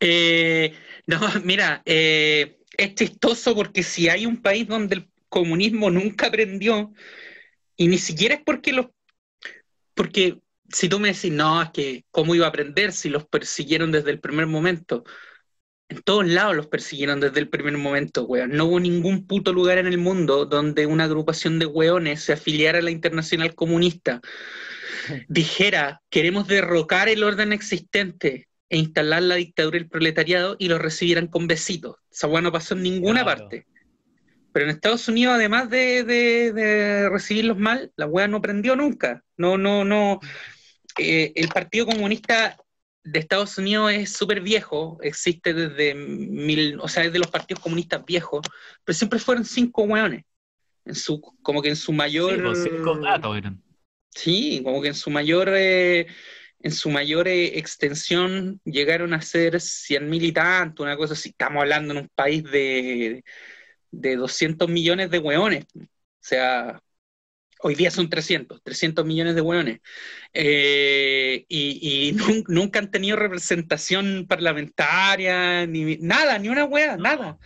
Eh, no, mira, eh, es chistoso porque si hay un país donde el comunismo nunca aprendió, y ni siquiera es porque los... Porque si tú me decís, no, es que cómo iba a aprender si los persiguieron desde el primer momento. En todos lados los persiguieron desde el primer momento, weón. No hubo ningún puto lugar en el mundo donde una agrupación de weones se afiliara a la Internacional Comunista, dijera, queremos derrocar el orden existente e instalar la dictadura del proletariado y lo recibieran con besitos. Esa weón no pasó en ninguna Claro. parte. Pero en Estados Unidos, además de, de- de recibirlos mal, la weá no prendió nunca. No, no, no. Eh, el Partido Comunista de Estados Unidos es súper viejo, existe desde mil, o sea, es de los partidos comunistas viejos, pero siempre fueron cinco weones. En su, como que en su mayor. Sí, cinco gatos eran. Sí, como que en su mayor, eh, en su mayor eh, extensión llegaron a ser cien mil y tanto, una cosa así. Estamos hablando en un país de, de 200 millones de hueones. O sea, hoy día son 300, 300 millones de hueones. Eh, y y nun- nunca han tenido representación parlamentaria, ni nada, ni una hueá, nada.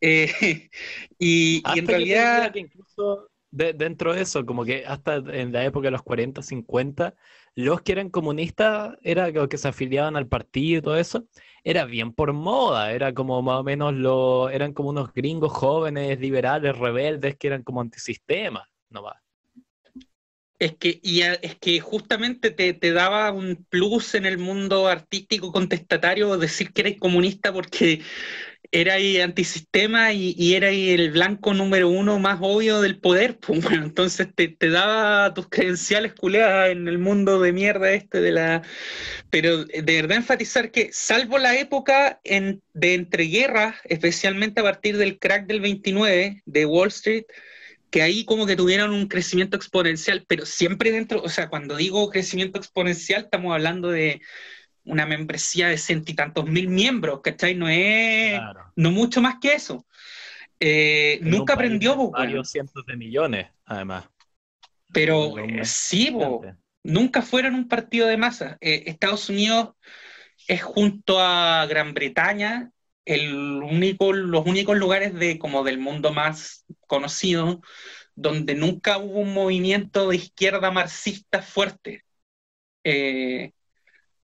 Eh, y, en realidad... que incluso de- dentro de eso, como que hasta en la época de los 40, 50, los que eran comunistas, era que se afiliaban al partido y todo eso, era bien por moda, era como más o menos lo, eran como unos gringos jóvenes, liberales, rebeldes, que eran como antisistema, no va. Es que, y es que justamente te, te daba un plus en el mundo artístico contestatario decir que eres comunista porque era ahí antisistema y, y era ahí el blanco número uno más obvio del poder. Pues, bueno, entonces te, te daba tus credenciales culeadas en el mundo de mierda este de la... Pero de verdad enfatizar que, salvo la época en- de entreguerras, especialmente a partir del crack del 29 de Wall Street, que ahí como que tuvieron un crecimiento exponencial, pero siempre dentro, o sea, cuando digo crecimiento exponencial, estamos hablando de una membresía de ciento y tantos mil miembros, ¿cachai? No es, Claro. no mucho más que eso. Eh, nunca aprendió, weón. varios cientos de millones, además. pero eh, sí, po, gigante. nunca fueron un partido de masa. Eh, Estados Unidos es junto a Gran Bretaña el único, los únicos lugares de, como del mundo más conocido donde nunca hubo un movimiento de izquierda marxista fuerte. Eh,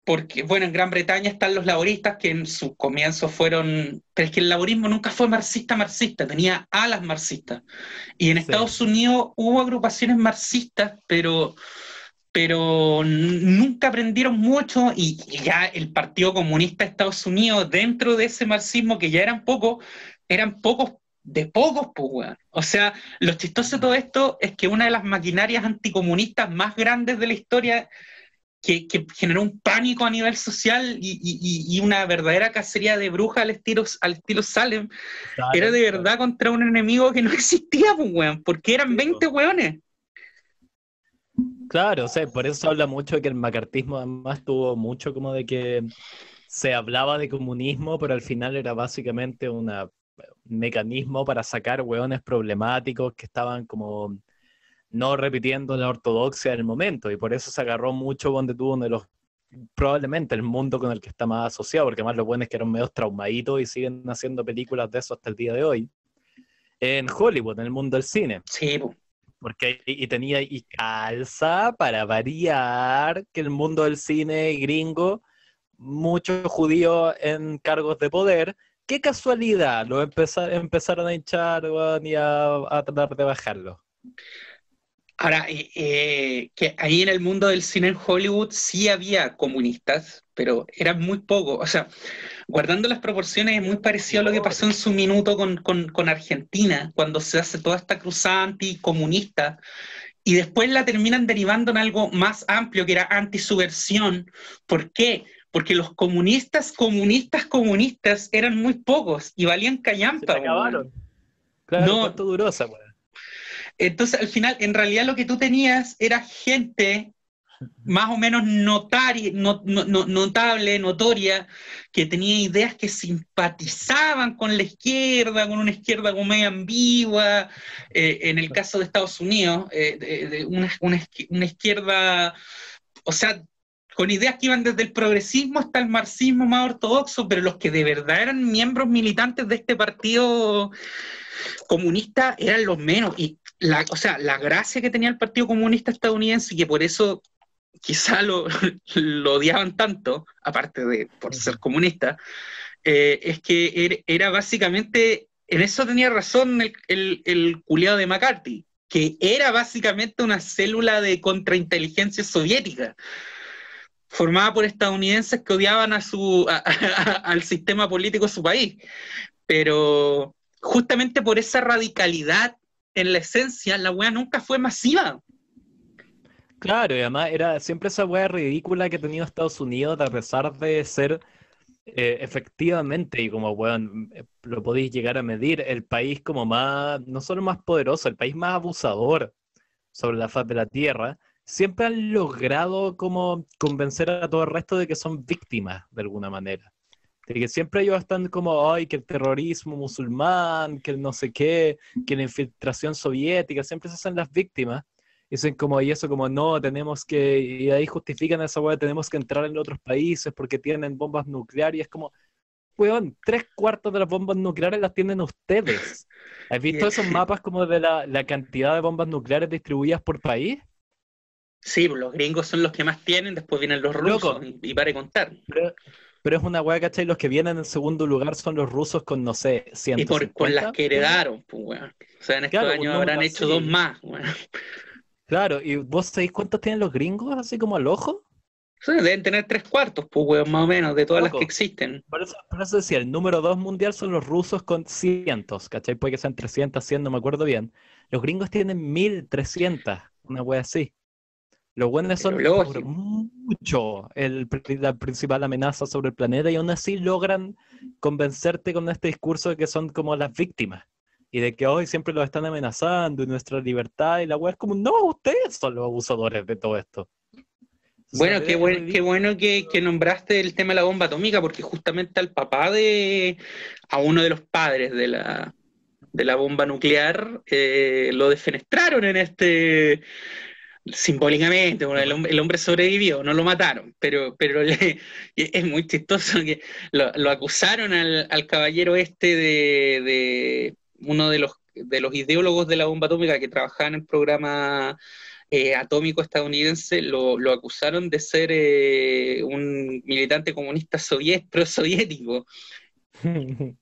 porque, bueno, en Gran Bretaña están los laboristas que en sus comienzos fueron, pero es que el laborismo nunca fue marxista-marxista, tenía alas marxistas. Y en Sí. Estados Unidos hubo agrupaciones marxistas, pero, pero nunca aprendieron mucho y, y ya el Partido Comunista de Estados Unidos, dentro de ese marxismo que ya eran pocos, eran pocos de pocos, pues, weón. O sea, lo chistoso de todo esto es que una de las maquinarias anticomunistas más grandes de la historia que, que generó un pánico a nivel social y, y- y una verdadera cacería de brujas al estilo, al estilo Salem, era de verdad contra un enemigo que no existía, pues, weón, porque eran Sí, 20 weones. Claro, o sea, por eso habla mucho de que el macartismo además tuvo mucho como de que se hablaba de comunismo, pero al final era básicamente una- un mecanismo para sacar hueones problemáticos que estaban como no repitiendo la ortodoxia del momento, y por eso se agarró mucho donde tuvo uno de los, probablemente el mundo con el que está más asociado, porque más los buenos que eran medios traumaditos y siguen haciendo películas de eso hasta el día de hoy, en Hollywood, en el mundo del cine. Sí. Porque y, y tenía y calza para variar que el mundo del cine gringo, muchos judíos en cargos de poder. Qué casualidad, lo empeza- empezaron a hinchar y a, a tratar de bajarlo. Ahora, eh, eh, que ahí en el mundo del cine en Hollywood sí había comunistas, pero eran muy pocos. O sea, guardando las proporciones, es muy parecido a lo que pasó en su minuto con, con- con Argentina, cuando se hace toda esta cruzada anticomunista, y después la terminan derivando en algo más amplio, que era antisubversión. ¿Por qué? Porque los comunistas, comunistas, comunistas eran muy pocos y valían Se callampa. weón. acabaron. Claro, No. ¿cuánto duró esa weá? Entonces, al final, en realidad lo que tú tenías era gente más o menos notari- no- no- no- notable, notoria, que tenía ideas que simpatizaban con la izquierda, con una izquierda como media ambigua, eh, en el caso de Estados Unidos, eh, una izquierda, o sea, con ideas que iban desde el progresismo hasta el marxismo más ortodoxo, pero los que de verdad eran miembros militantes de este partido comunista eran los menos. Y la, o sea, la gracia que tenía el Partido Comunista estadounidense y que por eso quizá lo, lo odiaban tanto, aparte de por ser comunista, eh, es que era, básicamente, en eso tenía razón el, el, el culiado de McCarthy, que era básicamente una célula de contrainteligencia soviética, formada por estadounidenses que odiaban a su, al sistema político de su país. Pero justamente por esa radicalidad en la esencia, la wea nunca fue masiva. Claro, y además era siempre esa wea ridícula que ha tenido Estados Unidos, a pesar de ser eh, efectivamente, y como weón, eh, lo podéis llegar a medir, el país como más, no solo más poderoso, el país más abusador sobre la faz de la tierra, siempre han logrado como convencer a todo el resto de que son víctimas de alguna manera. De que siempre ellos están como, ay, que el terrorismo musulmán, que el no sé qué, que la infiltración soviética, siempre se hacen las víctimas. Dicen como, y eso como, no, tenemos que, y ahí justifican esa weá, tenemos que entrar en otros países porque tienen bombas nucleares, y es como, weón, tres cuartos de las bombas nucleares las tienen ustedes. ¿Has visto esos mapas como de la, la cantidad de bombas nucleares distribuidas por país? Sí, pues, los gringos son los que más tienen, después vienen los rusos y, para contar. Pero, es una weá, ¿cachai? Los que vienen en segundo lugar son los rusos con, no sé, 150. Y por, con las que heredaron, pues, weón. O sea, en estos años habrán hecho dos más, weón. Claro, ¿y vos sabéis cuántos tienen los gringos, así como al ojo? Sí, deben tener tres cuartos, pues, weón, más o menos, de todas las que existen. Por eso, por eso decía, el número dos mundial son los rusos con cientos, ¿cachai? Puede que sean 300, 100, no me acuerdo bien. Los gringos tienen 1300, una wea así. Los buenos son por mucho el, la principal amenaza sobre el planeta y aún así logran convencerte con este discurso de que son como las víctimas y de que hoy siempre los están amenazando y nuestra libertad y la web es como, no, ustedes son los abusadores de todo esto. Bueno, qué, qué bueno que, nombraste el tema de la bomba atómica, porque justamente al papá de, a uno de los padres de la, de la bomba nuclear, eh, lo defenestraron en este, simbólicamente, el, hombre sobrevivió, no lo mataron, pero, pero es muy chistoso que lo, acusaron al, caballero este de, uno de los, de los ideólogos de la bomba atómica que trabajaba en el programa eh, atómico estadounidense, lo, acusaron de ser eh, un militante comunista soviet, pro-soviético.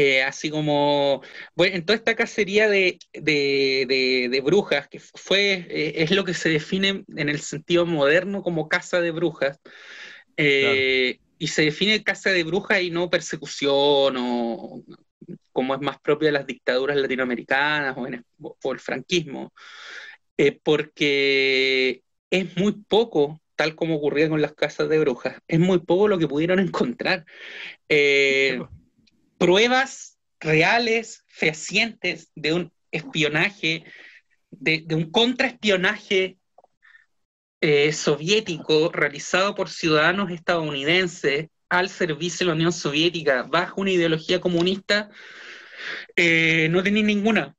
Eh, así como, bueno, en toda esta cacería de, brujas, que fue, eh, es lo que se define en el sentido moderno como caza de brujas, eh, y se define caza de brujas y no persecución o como es más propio de las dictaduras latinoamericanas o, en, o el franquismo, porque es muy poco tal como ocurría con las casas de brujas, es muy poco lo que pudieron encontrar pruebas reales, fehacientes de un espionaje, de, un contraespionaje eh, soviético realizado por ciudadanos estadounidenses al servicio de la Unión Soviética bajo una ideología comunista, eh, no tenéis ninguna.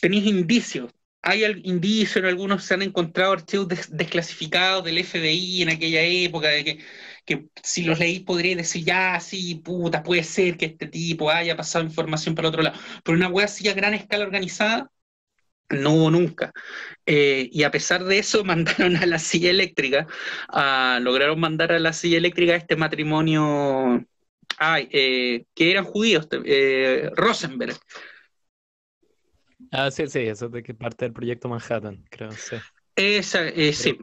Tenéis indicios. Hay indicios, en algunos se han encontrado archivos desclasificados del FBI en aquella época, de que si los leí podría decir, ya, sí, puta, puede ser que este tipo haya pasado información para otro lado. Pero una wea así a gran escala organizada, no hubo nunca. Eh, y a pesar de eso, mandaron a la silla eléctrica, lograron mandar a la silla eléctrica este matrimonio, eh, que eran judíos, eh, Rosenberg. Ah, sí, sí, eso de que parte del proyecto Manhattan, creo, sí. Esa, eh, sí,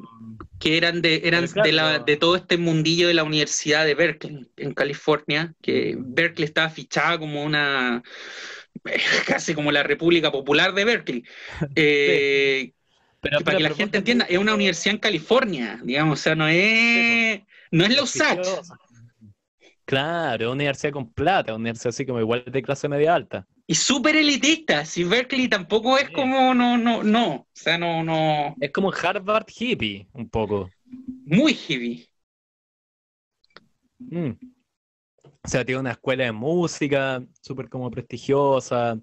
que eran de, eran de, la, de todo este mundillo de la Universidad de Berkeley, en California, que Berkeley estaba fichada como una, casi como la República Popular de Berkeley. Eh, pero, para que la gente entienda, es una universidad en California, digamos, o sea, no es, no es la USACH. Claro, una universidad con plata, una universidad así como igual de clase media alta. Y súper elitista, si Berkeley tampoco es como, no, no, no, o sea, no, no. Es como Harvard hippie, un poco. Muy hippie. Mm. O sea, tiene una escuela de música súper como prestigiosa.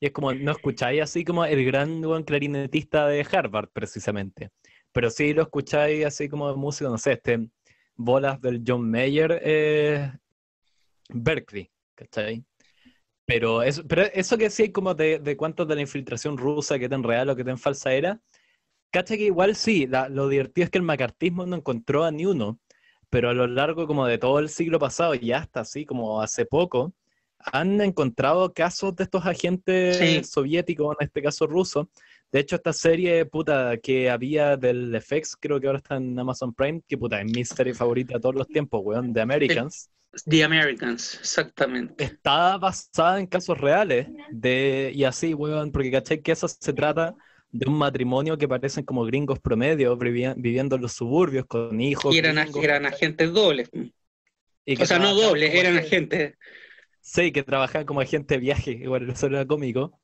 Y es como, no escucháis así como el gran clarinetista de Harvard, precisamente. pero sí lo escucháis así como de música, no sé, este, bolas del John Mayer, eh, Berkeley, ¿cachai? Pero eso, pero eso que sí, como de, de cuánto de la infiltración rusa, que tan real o que tan falsa era, ¿cachai? Que igual sí, lo divertido es que el macartismo no encontró a ni uno, pero a lo largo como de todo el siglo pasado y hasta así como hace poco, han encontrado casos de estos agentes soviéticos, en este caso rusos. De hecho, esta serie puta que había del FX, creo que ahora está en Amazon Prime, que puta es mi serie favorita de todos los tiempos, weón, The Americans. The Americans, exactamente. Está basada en casos reales de y así, weón, porque caché que eso se trata de un matrimonio que parecen como gringos promedio, viviendo en los suburbios con hijos. Y eran, eran agentes dobles. o sea, no dobles, eran agentes. Sí, que trabajaban como agente de viaje, igual eso era cómico.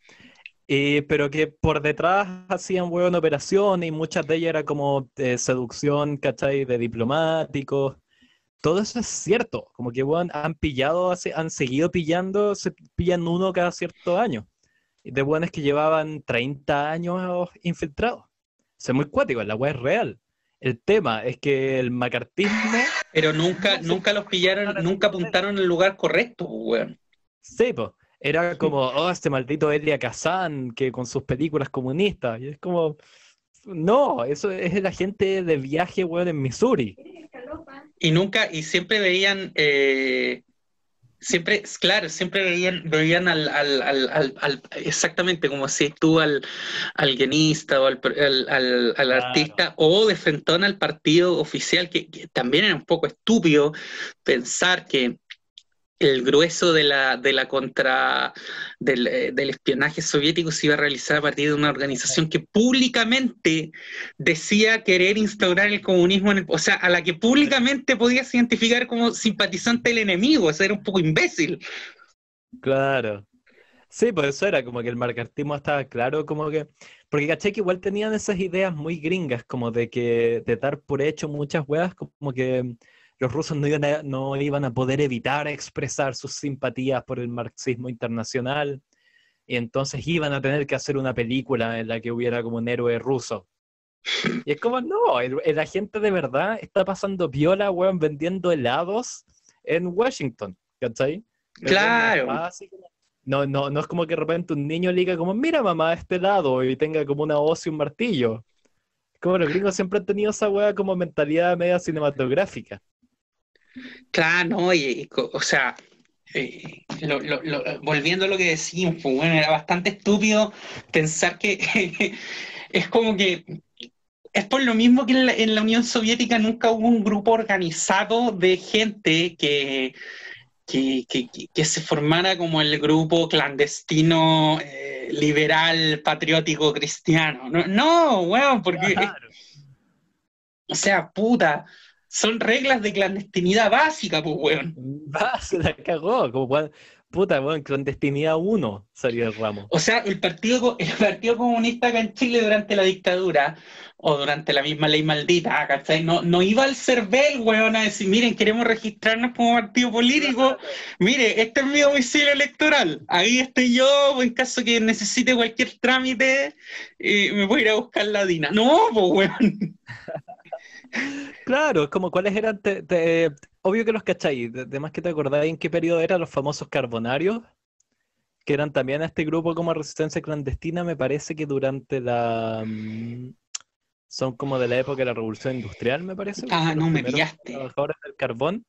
pero que por detrás hacían buenas operaciones y muchas de ellas era como de seducción, ¿cachai? De diplomáticos. Todo eso es cierto, como que bueno, han pillado, han seguido pillando, se pillan uno cada cierto año. De buenas que llevaban 30 años infiltrados. O es muy cuático, la web es real. El tema es que el macartismo. Pero nunca, nunca los pillaron, nunca apuntaron el lugar correcto, weón. Sí, pues. Era como, oh, este maldito Elia Kazan, que con sus películas comunistas. Y es como, no, eso es la gente de viaje, weón, en Missouri. Y nunca, y siempre veían, eh, siempre, claro, siempre veían, veían al, al, al, al, exactamente como si tú al, al guionista o al, al artista o de frentón al partido oficial, que, también era un poco estúpido pensar que el grueso de la, de la contra del, eh, del, espionaje soviético se iba a realizar a partir de una organización que públicamente decía querer instaurar el comunismo en el, o sea, a la que públicamente podías identificar como simpatizante del enemigo, o era un poco imbécil. Claro. Sí, pues eso era como que el marcartismo estaba claro, como que, porque caché que igual tenían esas ideas muy gringas, como de que, de dar por hecho muchas huevas, como que los rusos no iban, a, no iban a poder evitar expresar sus simpatías por el marxismo internacional, y entonces iban a tener que hacer una película en la que hubiera como un héroe ruso. Y es como, no, el, agente de verdad está pasando viola, weón, vendiendo helados en Washington, ¿cachai? Claro. No, no, no es como que de repente un niño le diga como, mira mamá, este helado, y tenga como una hoz y un martillo. Como los gringos siempre han tenido esa weá como mentalidad media cinematográfica. Claro, no, y, o sea, eh, volviendo a lo que decíamos, pues, bueno, era bastante estúpido pensar que es como que es por lo mismo que en la, Unión Soviética nunca hubo un grupo organizado de gente que, que, se formara como el grupo clandestino eh, liberal patriótico cristiano. No, no weón, porque... O sea, puta, son reglas de clandestinidad básica, pues, weón. Se la cagó, como puta, weón, clandestinidad 1 salió el ramo. O sea, el partido, el partido Comunista acá en Chile durante la dictadura, o durante la misma ley maldita, ¿cachai? No, no iba al CERVEL, weón, a decir, miren, queremos registrarnos como partido político, mire, este es mi domicilio electoral, ahí estoy yo, en caso que necesite cualquier trámite, eh, me voy a ir a buscar la DINA. No, pues, weón. Claro, es como cuáles eran, obvio que los cacháis, además que te acordáis en qué periodo eran los famosos carbonarios, que eran también este grupo como resistencia clandestina, me parece que durante la... Mm, son como de la época de la revolución industrial, me parece. Ah, no me pillaste. Trabajadores del carbón.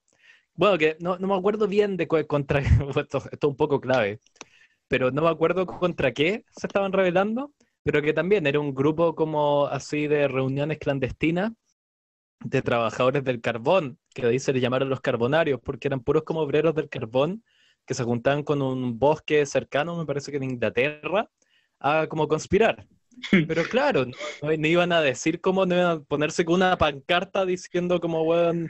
Bueno, que no, me acuerdo bien de contra, esto, esto es un poco clave, pero no me acuerdo contra qué se estaban rebelando, pero que también era un grupo como así de reuniones clandestinas de trabajadores del carbón, que ahí se le llamaron los carbonarios, porque eran puros como obreros del carbón que se juntaban con un bosque cercano, me parece que en Inglaterra, a como conspirar. Pero claro, no, iban a decir cómo, no iban a ponerse con una pancarta diciendo como, weón,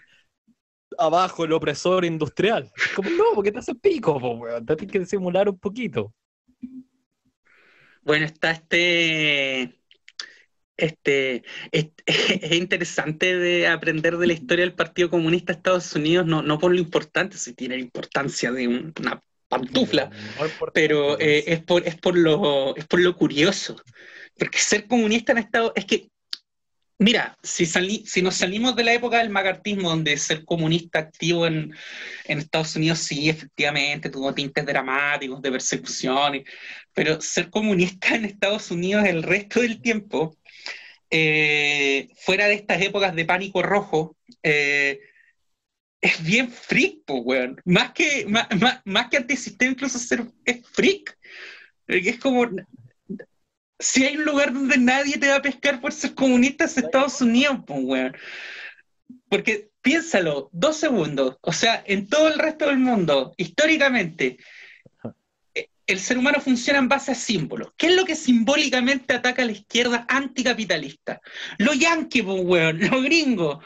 abajo el opresor industrial. Como, no, porque te hace pico, weón, te tienes que disimular un poquito. Bueno, está este este, es, interesante de aprender de la historia del Partido Comunista de Estados Unidos, no, no por lo importante, si tiene importancia de una pantufla, pero eh, es, por, es, por lo, es por lo curioso. Porque ser comunista en Estados es que Mira, si, si nos salimos de la época del macartismo, donde ser comunista activo en, Estados Unidos sí, efectivamente, tuvo tintes dramáticos de persecución, pero ser comunista en Estados Unidos el resto del tiempo, eh, fuera de estas épocas de pánico rojo, eh, es bien freak, pues, weón. Más que, más, más, que antisistema, incluso ser, es freak. Es como, si hay un lugar donde nadie te va a pescar por ser comunista es Estados Unidos, pues, weón. Porque piénsalo, dos segundos. O sea, en todo el resto del mundo, históricamente, eh, el ser humano funciona en base a símbolos. ¿Qué es lo que simbólicamente ataca a la izquierda anticapitalista? Los yankees, pues, weón, los gringos.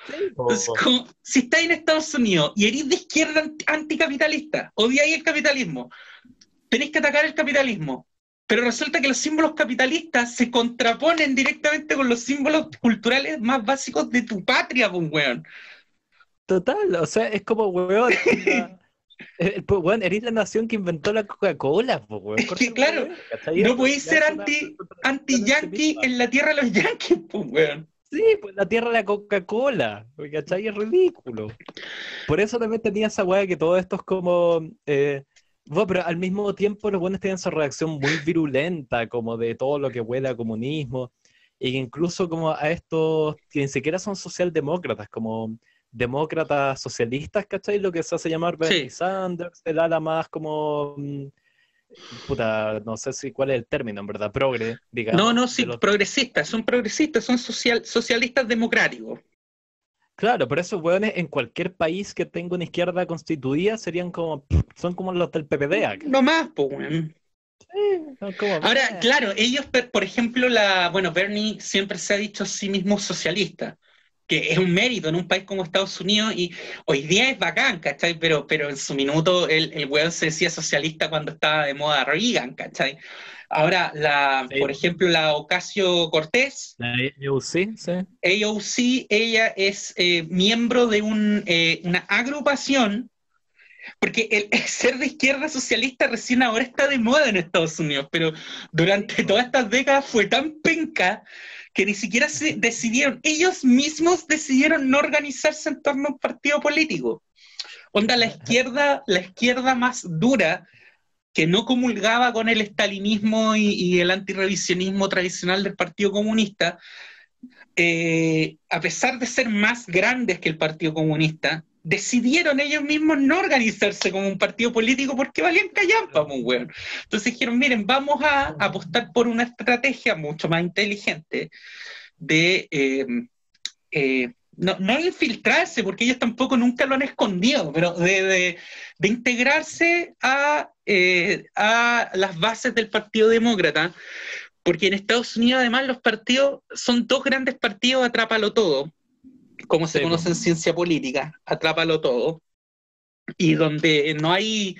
si estáis en Estados Unidos y eres de izquierda anticapitalista, odiáis el capitalismo, tenéis que atacar el capitalismo pero resulta que los símbolos capitalistas se contraponen directamente con los símbolos culturales más básicos de tu patria, pues, weón. Total, o sea, es como, weón, eh, pues, weón, eres la nación que inventó la Coca-Cola, pues, weón. Es que, claro, no podéis ser anti, anti-yankee en la tierra de los yankees, pues, weón. Sí, pues la tierra de la Coca-Cola, ¿cachai? Es ridículo. Por eso también tenía esa weá que todo esto es como... Eh, bueno, pero al mismo tiempo los buenos tienen esa reacción muy virulenta, como de todo lo que huele a comunismo, e incluso como a estos que ni siquiera son socialdemócratas, como demócratas socialistas, ¿cachai? Lo que se hace llamar Bernie Sanders, el ala más como... Mm, puta, no sé si cuál es el término, en verdad, progre, digamos. No, no, sí, progresistas, son progresistas, son social, socialistas democráticos. Claro, pero esos hueones en cualquier país que tenga una izquierda constituida serían como, son como los del PPD. No más, pues, weón. Ahora, claro, ellos, por ejemplo, la, bueno, Bernie siempre se ha dicho a sí mismo socialista, que es un mérito en un país como Estados Unidos y hoy día es bacán, ¿cachai? Pero, pero en su minuto el, el weón se decía socialista cuando estaba de moda Reagan, ¿cachai? Ahora, la, por ejemplo, la Ocasio Cortés. La AOC, sí. AOC, ella es eh, miembro de un, eh, una agrupación, porque el, ser de izquierda socialista recién ahora está de moda en Estados Unidos, pero durante todas estas décadas fue tan penca que ni siquiera se decidieron, ellos mismos decidieron no organizarse en torno a un partido político. Onda, la izquierda, la izquierda más dura que no comulgaba con el estalinismo y, el antirrevisionismo tradicional del Partido Comunista, eh, a pesar de ser más grandes que el Partido Comunista, decidieron ellos mismos no organizarse como un partido político porque valían callampa, pues, weón. Entonces dijeron, miren, vamos a apostar por una estrategia mucho más inteligente de eh, eh, no, no infiltrarse, porque ellos tampoco nunca lo han escondido, pero de, integrarse a, eh, a las bases del Partido Demócrata, porque en Estados Unidos además los partidos son dos grandes partidos, atrápalo todo, como se conoce en ciencia política, atrápalo todo, y donde no hay,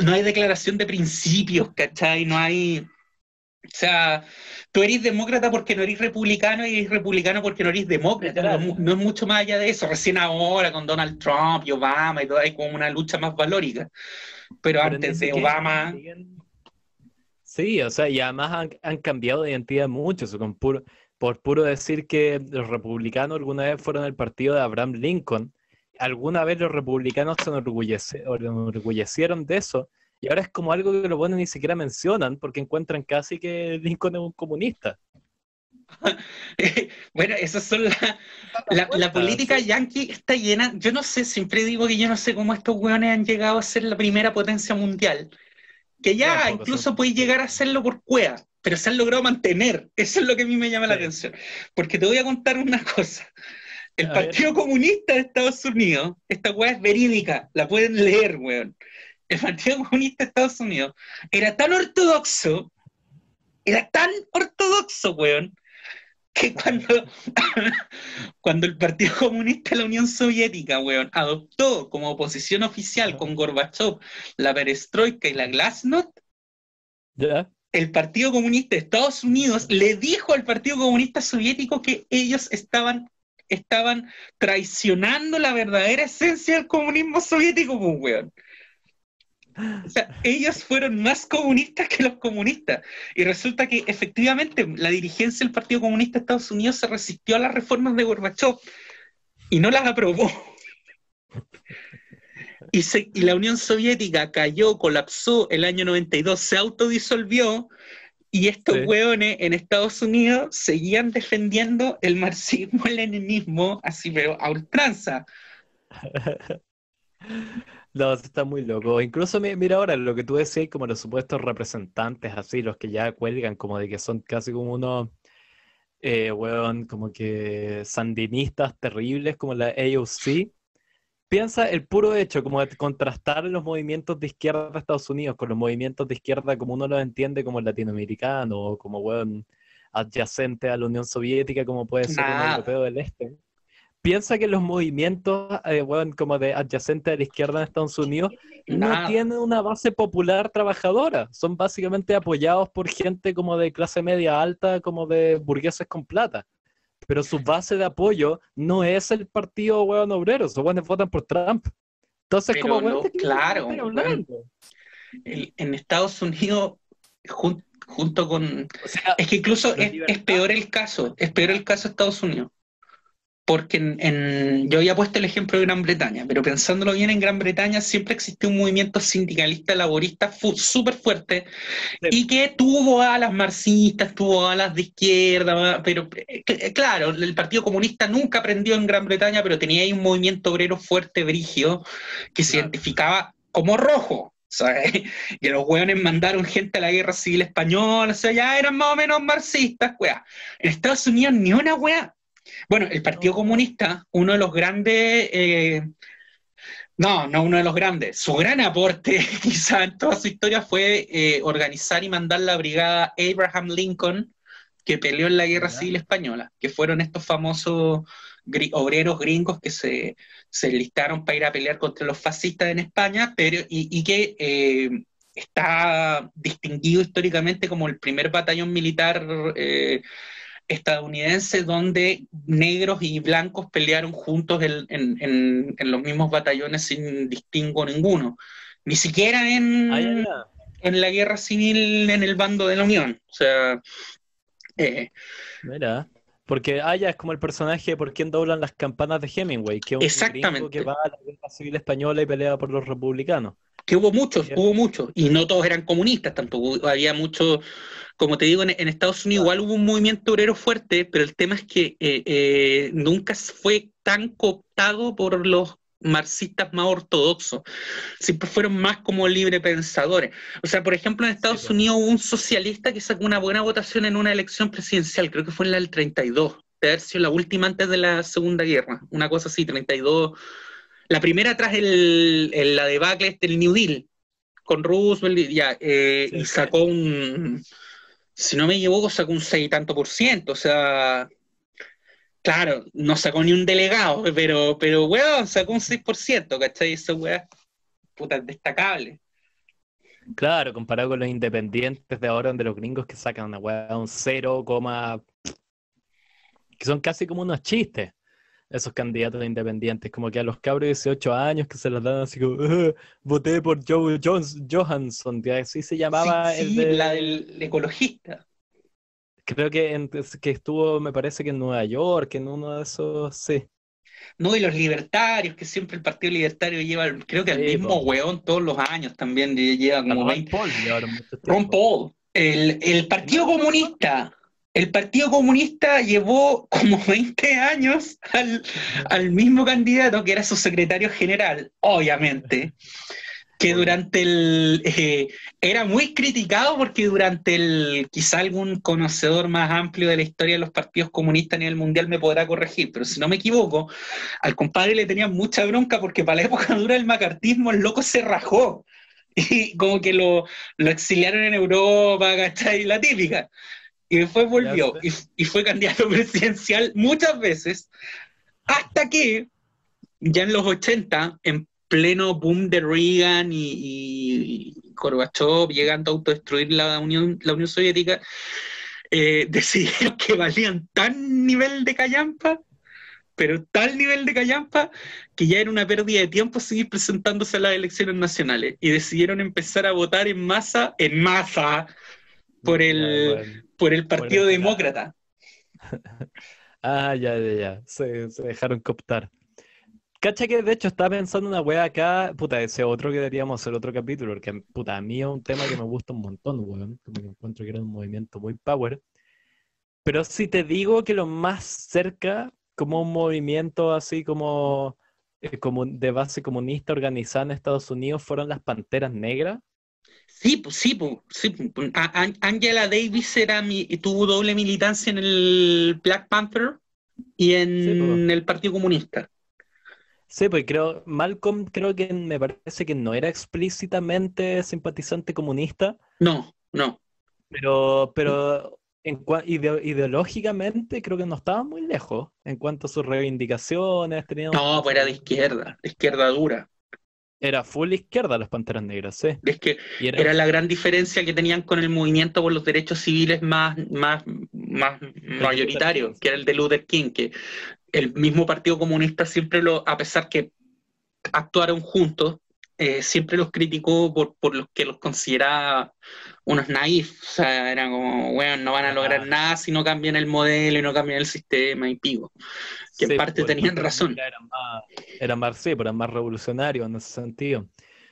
no hay declaración de principios, ¿cachai? No hay o sea, tú eres demócrata porque no eres republicano y eres republicano porque no eres demócrata. No, es mucho más allá de eso. Recién ahora con Donald Trump y Obama y todo, hay como una lucha más valórica. Pero, antes de Obama... Sí, o sea, y además han, cambiado de identidad mucho. Por puro decir que los republicanos alguna vez fueron el partido de Abraham Lincoln, alguna vez los republicanos se enorgullecieron de eso y ahora es como algo que los buenos ni siquiera mencionan porque encuentran casi que Lincoln es un comunista. bueno, esas son la, la, política yankee está llena. Yo no sé, siempre digo que yo no sé cómo estos hueones han llegado a ser la primera potencia mundial. Que ya incluso puede llegar a hacerlo por cueva, pero se han logrado mantener. Eso es lo que a mí me llama la atención. Porque te voy a contar una cosa. El Partido Comunista de Estados Unidos, esta hueá es verídica, la pueden leer, weón el Partido Comunista de Estados Unidos era tan ortodoxo, era tan ortodoxo, weón, que cuando, cuando el Partido Comunista de la Unión Soviética, weón, adoptó como oposición oficial con Gorbachev la perestroika y la glasnost, el Partido Comunista de Estados Unidos le dijo al Partido Comunista Soviético que ellos estaban, estaban traicionando la verdadera esencia del comunismo soviético, pues, weón. O sea, ellos fueron más comunistas que los comunistas. Y resulta que efectivamente la dirigencia del Partido Comunista de Estados Unidos se resistió a las reformas de Gorbachev y no las aprobó. Y, y la Unión Soviética cayó, colapsó el año 92, se autodisolvió y estos hueones en Estados Unidos seguían defendiendo el marxismo, el leninismo, así pero a ultranza. No, está muy loco. Incluso mira ahora lo que tú decías, como los supuestos representantes, así, los que ya cuelgan, como de que son casi como unos, eh, como que sandinistas terribles, como la AOC. Piensa el puro hecho, como de contrastar los movimientos de izquierda de Estados Unidos con los movimientos de izquierda como uno los entiende como latinoamericano o como, adyacente a la Unión Soviética, como puede ser el europeo del Este piensa que los movimientos eh, como de adyacente a la izquierda en Estados Unidos no tienen una base popular trabajadora. Son básicamente apoyados por gente como de clase media alta, como de burgueses con plata. Pero su base de apoyo no es el partido weón obrero, esos weones votan por Trump. Entonces, como claro, en Estados Unidos, junto con. es que incluso es, peor el caso, es peor el caso de Estados Unidos porque en, yo había puesto el ejemplo de Gran Bretaña, pero pensándolo bien, en Gran Bretaña siempre existió un movimiento sindicalista laborista súper fuerte y que tuvo a las marxistas, tuvo a las de izquierda, pero eh, eh, claro, el Partido Comunista nunca aprendió en Gran Bretaña, pero tenía ahí un movimiento obrero fuerte, brigio, que se identificaba como rojo. que los hueones mandaron gente a la guerra civil española, o sea, ya eran más o menos marxistas, weá. En Estados Unidos ni una weá, bueno, el Partido Comunista, uno de los grandes, eh, no, no uno de los grandes, su gran aporte quizá en toda su historia fue eh, organizar y mandar la brigada Abraham Lincoln, que peleó en la Guerra Civil Española, que fueron estos famosos obreros gringos que se, se enlistaron para ir a pelear contra los fascistas en España, pero, y, que eh, está distinguido históricamente como el primer batallón militar estadounidense donde negros y blancos pelearon juntos en, los mismos batallones sin distingo ninguno. Ni siquiera en, en la guerra civil en el bando de la Unión. O sea. Eh, Mira. Porque Aya es como el personaje por quien doblan las campanas de Hemingway, que es un que va a la guerra civil española y pelea por los republicanos. Que hubo muchos, hubo muchos, y no todos eran comunistas, tampoco había muchos como te digo, en, Estados Unidos igual hubo un movimiento obrero fuerte, pero el tema es que eh, eh, nunca fue tan cooptado por los marxistas más ortodoxos, siempre fueron más como libre pensadores. O sea, por ejemplo, en Estados Unidos hubo un socialista que sacó una buena votación en una elección presidencial, creo que fue en la del 32, de haber sido la última antes de la Segunda Guerra, una cosa así, 32. La primera tras el, la debacle del este, New Deal, con Roosevelt, ya, eh, y sacó un si no me equivoco, sacó un 6 y tanto por ciento, o sea, claro, no sacó ni un delegado, pero, pero weón, sacó un 6%, ¿cachai? Eso, weón, puta, destacable. Claro, comparado con los independientes de ahora, donde los gringos que sacan una weá, un 0, que son casi como unos chistes esos candidatos independientes, como que a los cabros de 18 años que se los dan así como, voté por Joe Jones, Johansson, que así se llamaba el de... la del ecologista. Creo que, que estuvo, me parece que en Nueva York, en uno de esos, sí. No, y los libertarios, que siempre el Partido Libertario lleva, creo que el mismo weón todos los años también lleva como 20. Paul, Ron Paul. El, el Partido Comunista el Partido Comunista llevó como 20 años al, mismo candidato que era su secretario general, obviamente, que durante el... Eh, era muy criticado porque durante el... quizá algún conocedor más amplio de la historia de los partidos comunistas a nivel mundial me podrá corregir, pero si no me equivoco, al compadre le tenía mucha bronca porque para la época dura del macartismo el loco se rajó. Y como que lo, lo exiliaron en Europa, ¿cachai? La típica y después volvió y, fue candidato presidencial muchas veces, hasta que ya en los 80, en pleno boom de Reagan y, y Gorbachev llegando a autodestruir la Unión, la Unión Soviética, eh, decidieron que valían tan nivel de callampa pero tal nivel de callampa que ya era una pérdida de tiempo seguir presentándose a las elecciones nacionales. Y decidieron empezar a votar en masa, en masa, por el, por el Partido Demócrata. ah, ya, ya, ya, se, se dejaron cooptar. Cacha que de hecho estaba pensando una wea acá, puta, ese otro que deberíamos hacer otro capítulo, porque puta, a mí es un tema que me gusta un montón, weón, como que encuentro que era un movimiento muy power. Pero si te digo que lo más cerca, como un movimiento así como, eh, como de base comunista organizada en Estados Unidos, fueron las Panteras Negras. Sí, pues sí, pues, sí. Angela Davis era mi, tuvo doble militancia en el Black Panther y en el Partido Comunista. Sí, pues creo, Malcolm creo que me parece que no era explícitamente simpatizante comunista. No, no. Pero, pero en ideológicamente creo que no estaba muy lejos en cuanto a sus reivindicaciones. Tenía no, pues era de izquierda, de izquierda dura. Era full izquierda las Panteras Negras, sí. Es que era... la gran diferencia que tenían con el movimiento por los derechos civiles más, más, más mayoritario, que era el de Luther King, que el mismo Partido Comunista siempre lo, a pesar que actuaron juntos, eh, siempre los criticó por, por los que los consideraba unos naif, o sea, eran como, bueno, no van a lograr nada si no cambian el modelo y no cambian el sistema y pigo. Que en parte pues, tenían razón. Eran más, eran más, sí, eran más revolucionarios en ese sentido.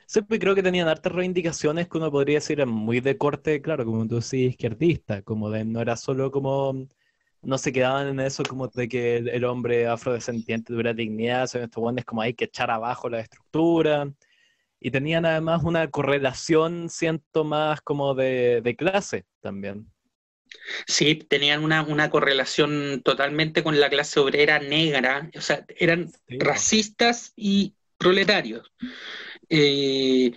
Sí, pues creo que tenían hartas reivindicaciones que uno podría decir muy de corte, claro, como tú decís, izquierdista, como de no era solo como no se quedaban en eso como de que el, hombre afrodescendiente tuviera dignidad, son estos guantes como hay que echar abajo la estructura. Y tenían además una correlación, siento, más como de, clase también. Sí, tenían una, correlación totalmente con la clase obrera negra, o sea, eran racistas y proletarios. Eh,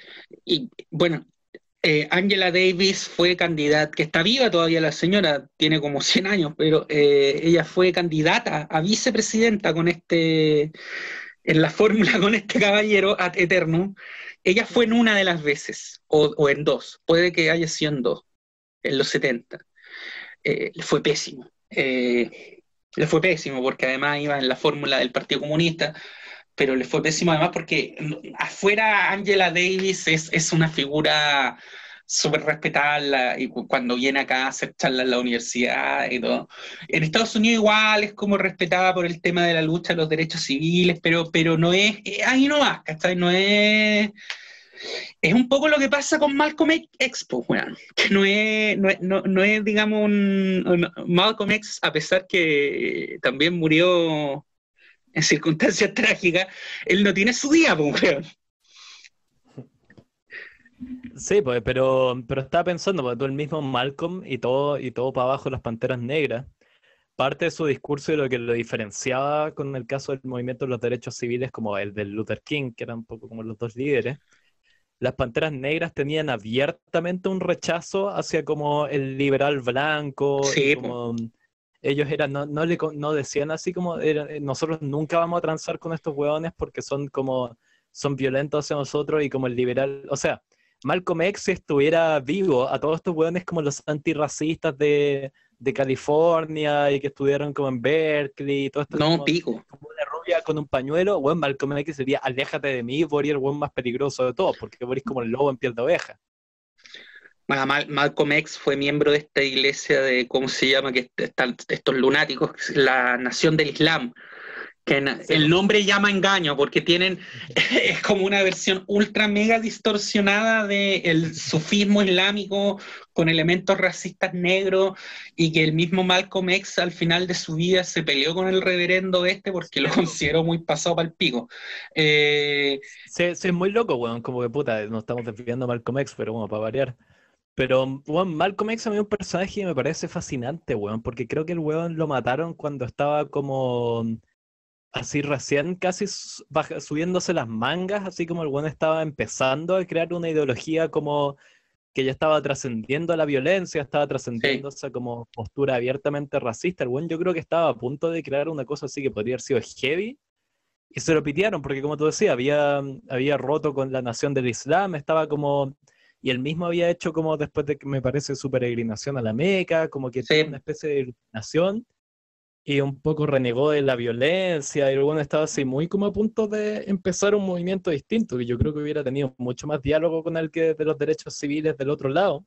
y bueno, eh, Angela Davis fue candidata, que está viva todavía la señora, tiene como 100 años, pero eh, ella fue candidata a vicepresidenta con este, en la fórmula con este caballero eterno. Ella fue en una de las veces, o, en dos, puede que haya sido en dos, en los 70. Eh, le fue pésimo. le fue pésimo porque además iba en la fórmula del Partido Comunista, pero le fue pésimo además porque afuera Angela Davis es una figura súper respetada y cuando viene acá a hacer charlas en la universidad y todo. En Estados Unidos igual es como respetada por el tema de la lucha de los derechos civiles, pero, pero no es, eh, ahí no va, ¿cachai? No es... Es un poco lo que pasa con Malcolm X, pues, que no es, no, no, no es digamos, un, Malcolm X, a pesar que también murió en circunstancias trágicas, él no tiene su día, pues, Sí, pues, pero, pero estaba pensando, porque tú el mismo Malcolm y todo, y todo para abajo las panteras negras, parte de su discurso y lo que lo diferenciaba con el caso del movimiento de los derechos civiles, como el del Luther King, que eran un poco como los dos líderes, las panteras negras tenían abiertamente un rechazo hacia como el liberal blanco, sí, como, ellos eran, no, no, le, no decían así como, eh, nosotros nunca vamos a transar con estos hueones porque son como, son violentos hacia nosotros y como el liberal, o sea, Malcolm X si estuviera vivo, a todos estos hueones como los antirracistas de, de California y que estudiaron como en Berkeley y todo esto. No, pico. Como una rubia con un pañuelo, bueno, Malcolm X sería, aléjate de mí, Boris el hueón más peligroso de todos, porque Boris como el lobo en piel de oveja. Malcolm X fue miembro de esta iglesia de, ¿cómo se llama? Que están estos lunáticos, la Nación del Islam. Que el nombre llama engaño porque tienen, es como una versión ultra mega distorsionada del sufismo islámico con elementos racistas negros y que el mismo Malcolm X al final de su vida se peleó con el reverendo este porque lo consideró muy pasado para el pico. Eh, sí, es muy loco, weón, como que puta, nos estamos desviando a Malcolm X, pero bueno, para variar. Pero, weón, Malcolm X a mí es un personaje que me parece fascinante, weón, porque creo que el weón lo mataron cuando estaba como así recién casi subiéndose las mangas, así como el weón estaba empezando a crear una ideología como que ya estaba trascendiendo la violencia, estaba trascendiendo esa como postura abiertamente racista. El weón yo creo que estaba a punto de crear una cosa así que podría haber sido heavy, y se lo pitearon, porque como tú decías, había, había roto con la nación del Islam, estaba como y él mismo había hecho como después de que me parece su peregrinación a la Meca, como que sí. una especie de iluminación, y un poco renegó de la violencia y luego estaba así muy como a punto de empezar un movimiento distinto, que yo creo que hubiera tenido mucho más diálogo con el que de los derechos civiles del otro lado.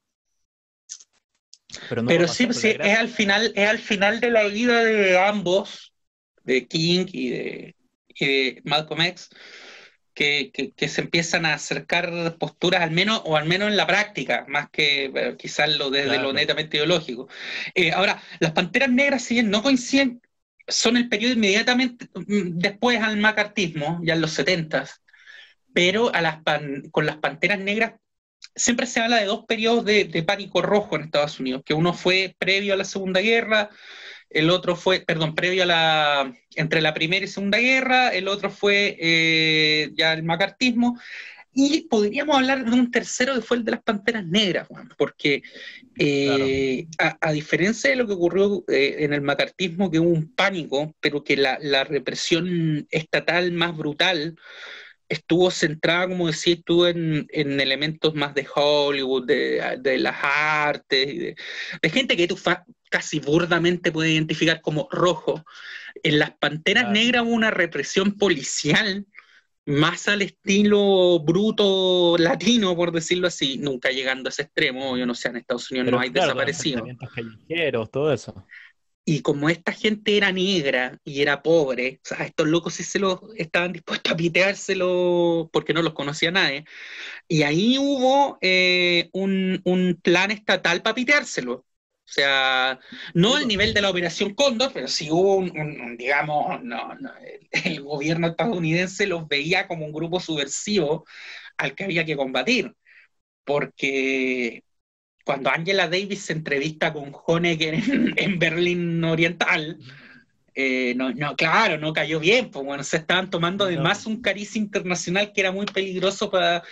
Pero, sí, sí es al final, es al final de la vida de ambos, de King y de, Malcolm X, que, se empiezan a acercar posturas, al menos, o al menos en la práctica, más que quizás lo desde lo netamente ideológico. Eh, ahora, las panteras negras, si bien no coinciden, son el periodo inmediatamente mm, después al macartismo, ya en los 70 pero a las con las panteras negras siempre se habla de dos periodos de, pánico rojo en Estados Unidos, que uno fue previo a la Segunda Guerra, el otro fue, perdón, previo a la, entre la Primera y Segunda Guerra, el otro fue eh, ya el macartismo, y podríamos hablar de un tercero que fue el de las Panteras Negras, porque eh, a, diferencia de lo que ocurrió eh, en el macartismo, que hubo un pánico, pero que la, la represión estatal más brutal estuvo centrada, como decía, estuvo en, elementos más de Hollywood, de, las artes, de, gente que tú casi burdamente puedes identificar como rojo. En las Panteras Negras hubo una represión policial más al estilo bruto latino, por decirlo así, nunca llegando a ese extremo, yo no sé, en Estados Unidos no hay desaparecidos. todo eso. Y como esta gente era negra y era pobre, estos locos sí se los estaban dispuestos a piteárselo porque no los conocía nadie. Y ahí hubo eh, un, plan estatal para piteárselo. O sea, no al nivel de la Operación Cóndor, pero sí hubo un, digamos, no, el gobierno estadounidense los veía como un grupo subversivo al que había que combatir. Porque cuando Angela Davis se entrevista con Honecker en, Berlín Oriental, eh, no, no, claro, no cayó bien, pues bueno, se estaban tomando además un cariz internacional que era muy peligroso para,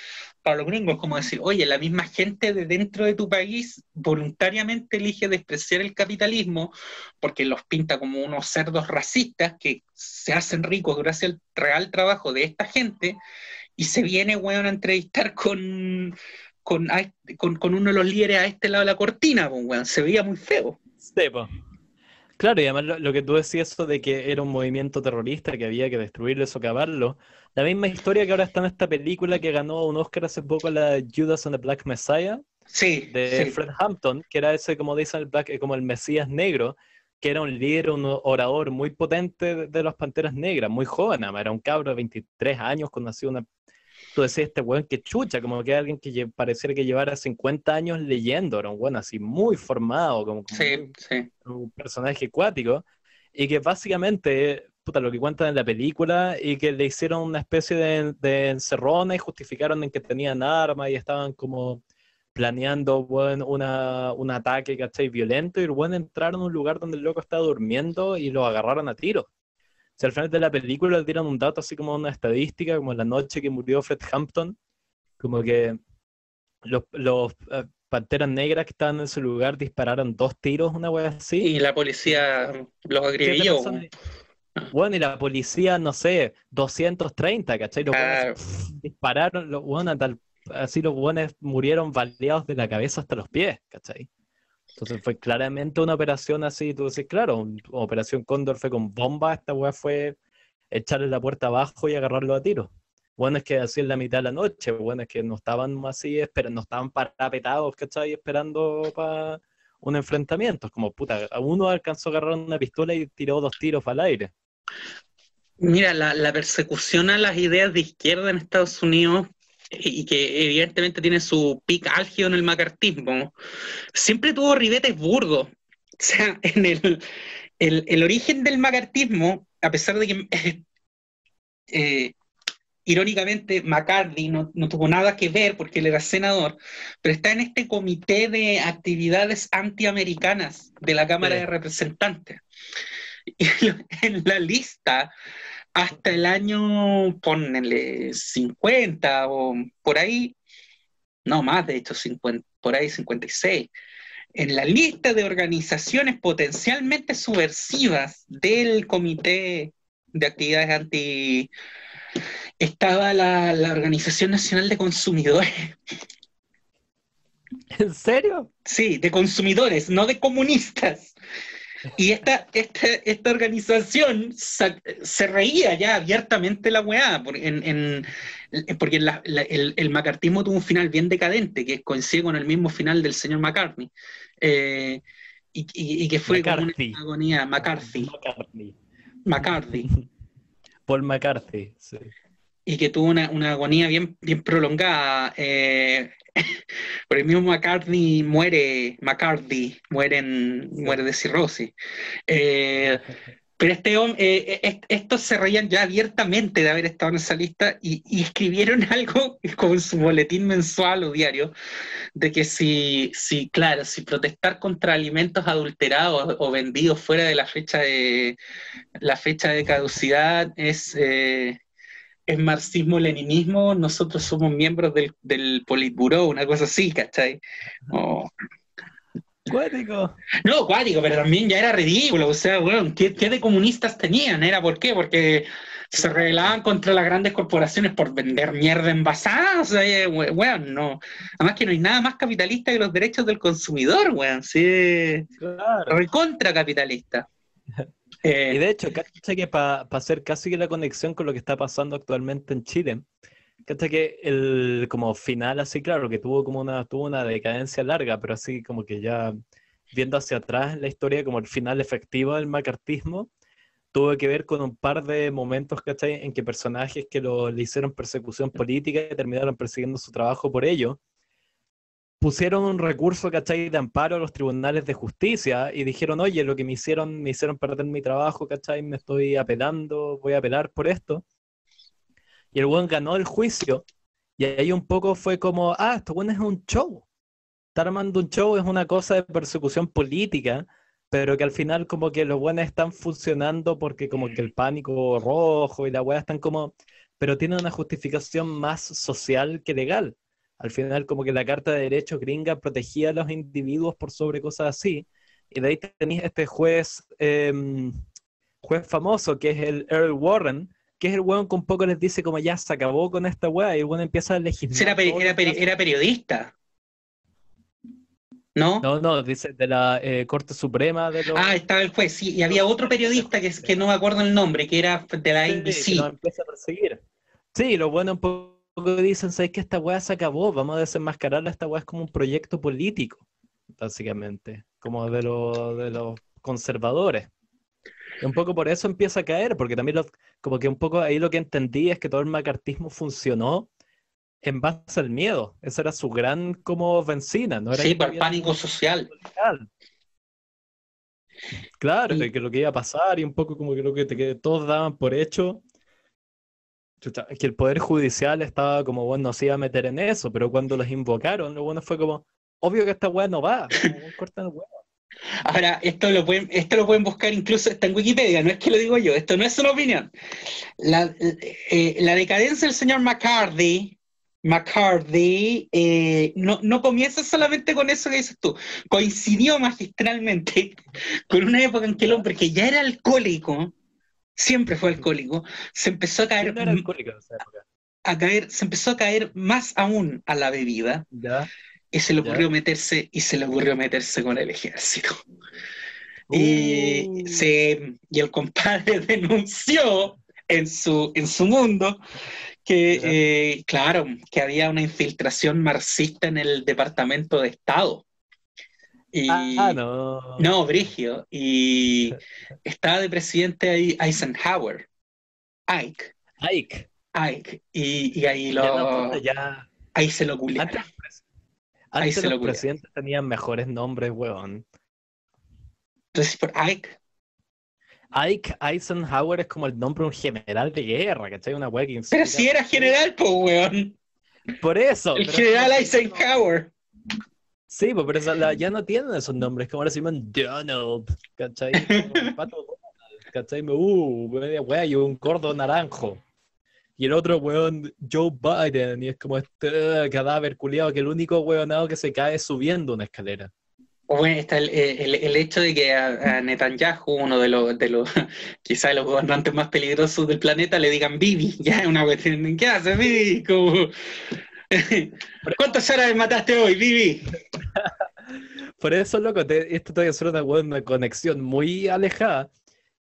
para los gringos, como decir, oye, la misma gente de dentro de tu país voluntariamente elige despreciar el capitalismo porque los pinta como unos cerdos racistas que se hacen ricos gracias al real trabajo de esta gente y se viene, bueno, a entrevistar con, con, con, uno de los líderes a este lado de la cortina, pues, se veía muy feo. Claro, y además lo, que tú decías eso de que era un movimiento terrorista, que había que destruirlo, socavarlo. La misma historia que ahora está en esta película que ganó un Oscar hace poco, la Judas and the Black Messiah, sí, de Fred Hampton, que era ese, como dicen, el Black, como el Mesías negro, que era un líder, un orador muy potente de, de las Panteras Negras, muy joven, era un cabro de 23 años, conocido una tú decías, este weón que chucha, como que alguien que pareciera que llevara 50 años leyendo, era un weón así muy formado, como, un, personaje acuático, y que básicamente, puta, lo que cuentan en la película, y que le hicieron una especie de, de encerrona y justificaron en que tenían armas y estaban como planeando una, un ataque, ¿cachai? Violento, y el weón entraron a un lugar donde el loco estaba durmiendo y lo agarraron a tiro si al final de la película le tiran un dato así como una estadística, como la noche que murió Fred Hampton, como que los, los eh, panteras negras que estaban en ese lugar dispararon dos tiros, una wea así. Y la policía los agredió. Bueno, y la policía, no sé, 230, ¿cachai? Los dispararon, los, bueno, así los buenos murieron baleados de la cabeza hasta los pies, ¿cachai? Entonces fue claramente una operación así, tú decís, claro, operación Cóndor fue con bomba, esta weá fue echarle la puerta abajo y agarrarlo a tiro. Bueno, es que así en la mitad de la noche, bueno, es que no estaban así, pero no estaban parapetados, ¿cachai? Esperando para un enfrentamiento. Como, puta, uno alcanzó a agarrar una pistola y tiró dos tiros al aire. Mira, la persecución a las ideas de izquierda en Estados Unidos y que evidentemente tiene su pic álgido en el macartismo, siempre tuvo ribetes burdos. O sea, en el, el, origen del macartismo, a pesar de que eh, irónicamente McCarthy no, no, tuvo nada que ver porque él era senador, pero está en este comité de actividades antiamericanas de la Cámara de Representantes. Y en la lista hasta el año, ponele 50 o por ahí, no más, de hecho, 50, por ahí 56, en la lista de organizaciones potencialmente subversivas del Comité de Actividades Anti... estaba la, la Organización Nacional de Consumidores. ¿En serio? Sí, de consumidores, no de comunistas. Y esta, esta, esta organización se reía ya abiertamente la weá, porque, en, porque el, el, macartismo tuvo un final bien decadente, que coincide con el mismo final del señor McCartney. Eh, y, y, que fue como una agonía, McCarthy. McCarthy. McCarthy. Paul McCarthy, sí. Y que tuvo una, una agonía bien, bien prolongada. Eh, por el mismo McCartney muere, McCarthy muere, muere de cirrosis. Eh, pero este eh, estos se reían ya abiertamente de haber estado en esa lista y, escribieron algo como en su boletín mensual o diario, de que si, si, claro, si protestar contra alimentos adulterados o vendidos fuera de la fecha de la fecha de caducidad es, eh, es marxismo-leninismo, nosotros somos miembros del, del Politburo, una cosa así, ¿cachai? Cuático. No, cuático, pero también ya era ridículo. O sea, bueno, ¿qué, de comunistas tenían? ¿Era por qué? Porque se rebelaban contra las grandes corporaciones por vender mierda envasada. O sea, bueno, no. Además que no hay nada más capitalista que los derechos del consumidor, weón. Sí, claro. recontra capitalista. Eh, y de hecho, que para hacer casi que la conexión con lo que está pasando actualmente en Chile, caché que el como final así, claro, que tuvo como una, tuvo una decadencia larga, pero así como que ya viendo hacia atrás la historia, como el final efectivo del macartismo, tuvo que ver con un par de momentos, ¿cachai? En que personajes que lo, le hicieron persecución política y terminaron persiguiendo su trabajo por ello, pusieron un recurso, ¿cachai?, de amparo a los tribunales de justicia y dijeron, oye, lo que me hicieron, me hicieron perder mi trabajo, ¿cachai? Me estoy apelando, voy a apelar por esto. Y el buen ganó el juicio y ahí un poco fue como, ah, esto bueno es un show. Estar armando un show es una cosa de persecución política, pero que al final como que los buenos están funcionando porque como que el pánico rojo y la weá están como, pero tienen una justificación más social que legal al final como que la Carta de Derechos gringa protegía a los individuos por sobre cosas así. Y de ahí tenéis este juez, em, juez famoso, que es el Earl Warren, que es el weón que un poco les dice como ya se acabó con esta weá, y el weón empieza a legislar. Era, era, periodista. ¿No? No, no, dice de la eh, Corte Suprema de Ah, estaba el juez, sí, y había otro periodista que, que no me acuerdo el nombre, que era de la. Sí, empieza a perseguir. Sí, lo bueno un poco dicen, ¿sabes que esta weá se acabó? Vamos a desenmascararla, esta weá es como un proyecto político, básicamente, como de, de los conservadores. Y un poco por eso empieza a caer, porque también como que un poco ahí lo que entendí es que todo el macartismo funcionó en base al miedo. Esa era su gran como benzina, ¿no? Era sí, por el pánico social. Claro, que lo que iba a pasar y un poco como que lo que, que todos daban por hecho que el Poder Judicial estaba como, bueno, se iba a meter en eso, pero cuando los invocaron, lo bueno fue como, obvio que esta weá no va, cortan el Ahora, esto lo, pueden, esto lo pueden buscar incluso, está en Wikipedia, no es que lo digo yo, esto no es una opinión. La, eh, decadencia del señor McCarthy, McCarthy eh, no, no, comienza solamente con eso que dices tú, coincidió magistralmente con una época en que el hombre que ya era alcohólico, siempre fue alcohólico, se empezó a caer. A caer, se empezó a caer más aún a la bebida. Y se le ocurrió meterse, y se le ocurrió meterse con el ejército. Y, uh. se, y el compadre denunció en su, en su mundo que, eh, claro, que había una infiltración marxista en el Departamento de Estado. Y, ah, no. No, Brigio. Y estaba de presidente ahí Eisenhower. Ike. Ike. Ike. Y, y ahí lo. Ahí se lo culiaron. ahí se los presidentes tenían mejores nombres, weón. Entonces, por Ike. Ike Eisenhower es como el nombre de un general de guerra, ¿cachai? Una weá Pero si era general, pues, weón. Por eso. El general Eisenhower. Sí, pues, pero ya no tienen esos nombres, como ahora se llaman Donald, ¿cachai? Pato ¿cachai? Uh, media un gordo naranjo. Y el otro weón, Joe Biden, y es como este uh, cadáver culiado, que el único weonado que se cae subiendo una escalera. Bueno, está el, el, hecho de que a, Netanyahu, uno de los, de los quizás los gobernantes más peligrosos del planeta, le digan Bibi, ya es una cuestión, ¿qué hace Bibi? Como, ¿Cuántas árabes mataste hoy, Vivi? por eso, loco, te, esto voy a hacer una, una conexión muy alejada.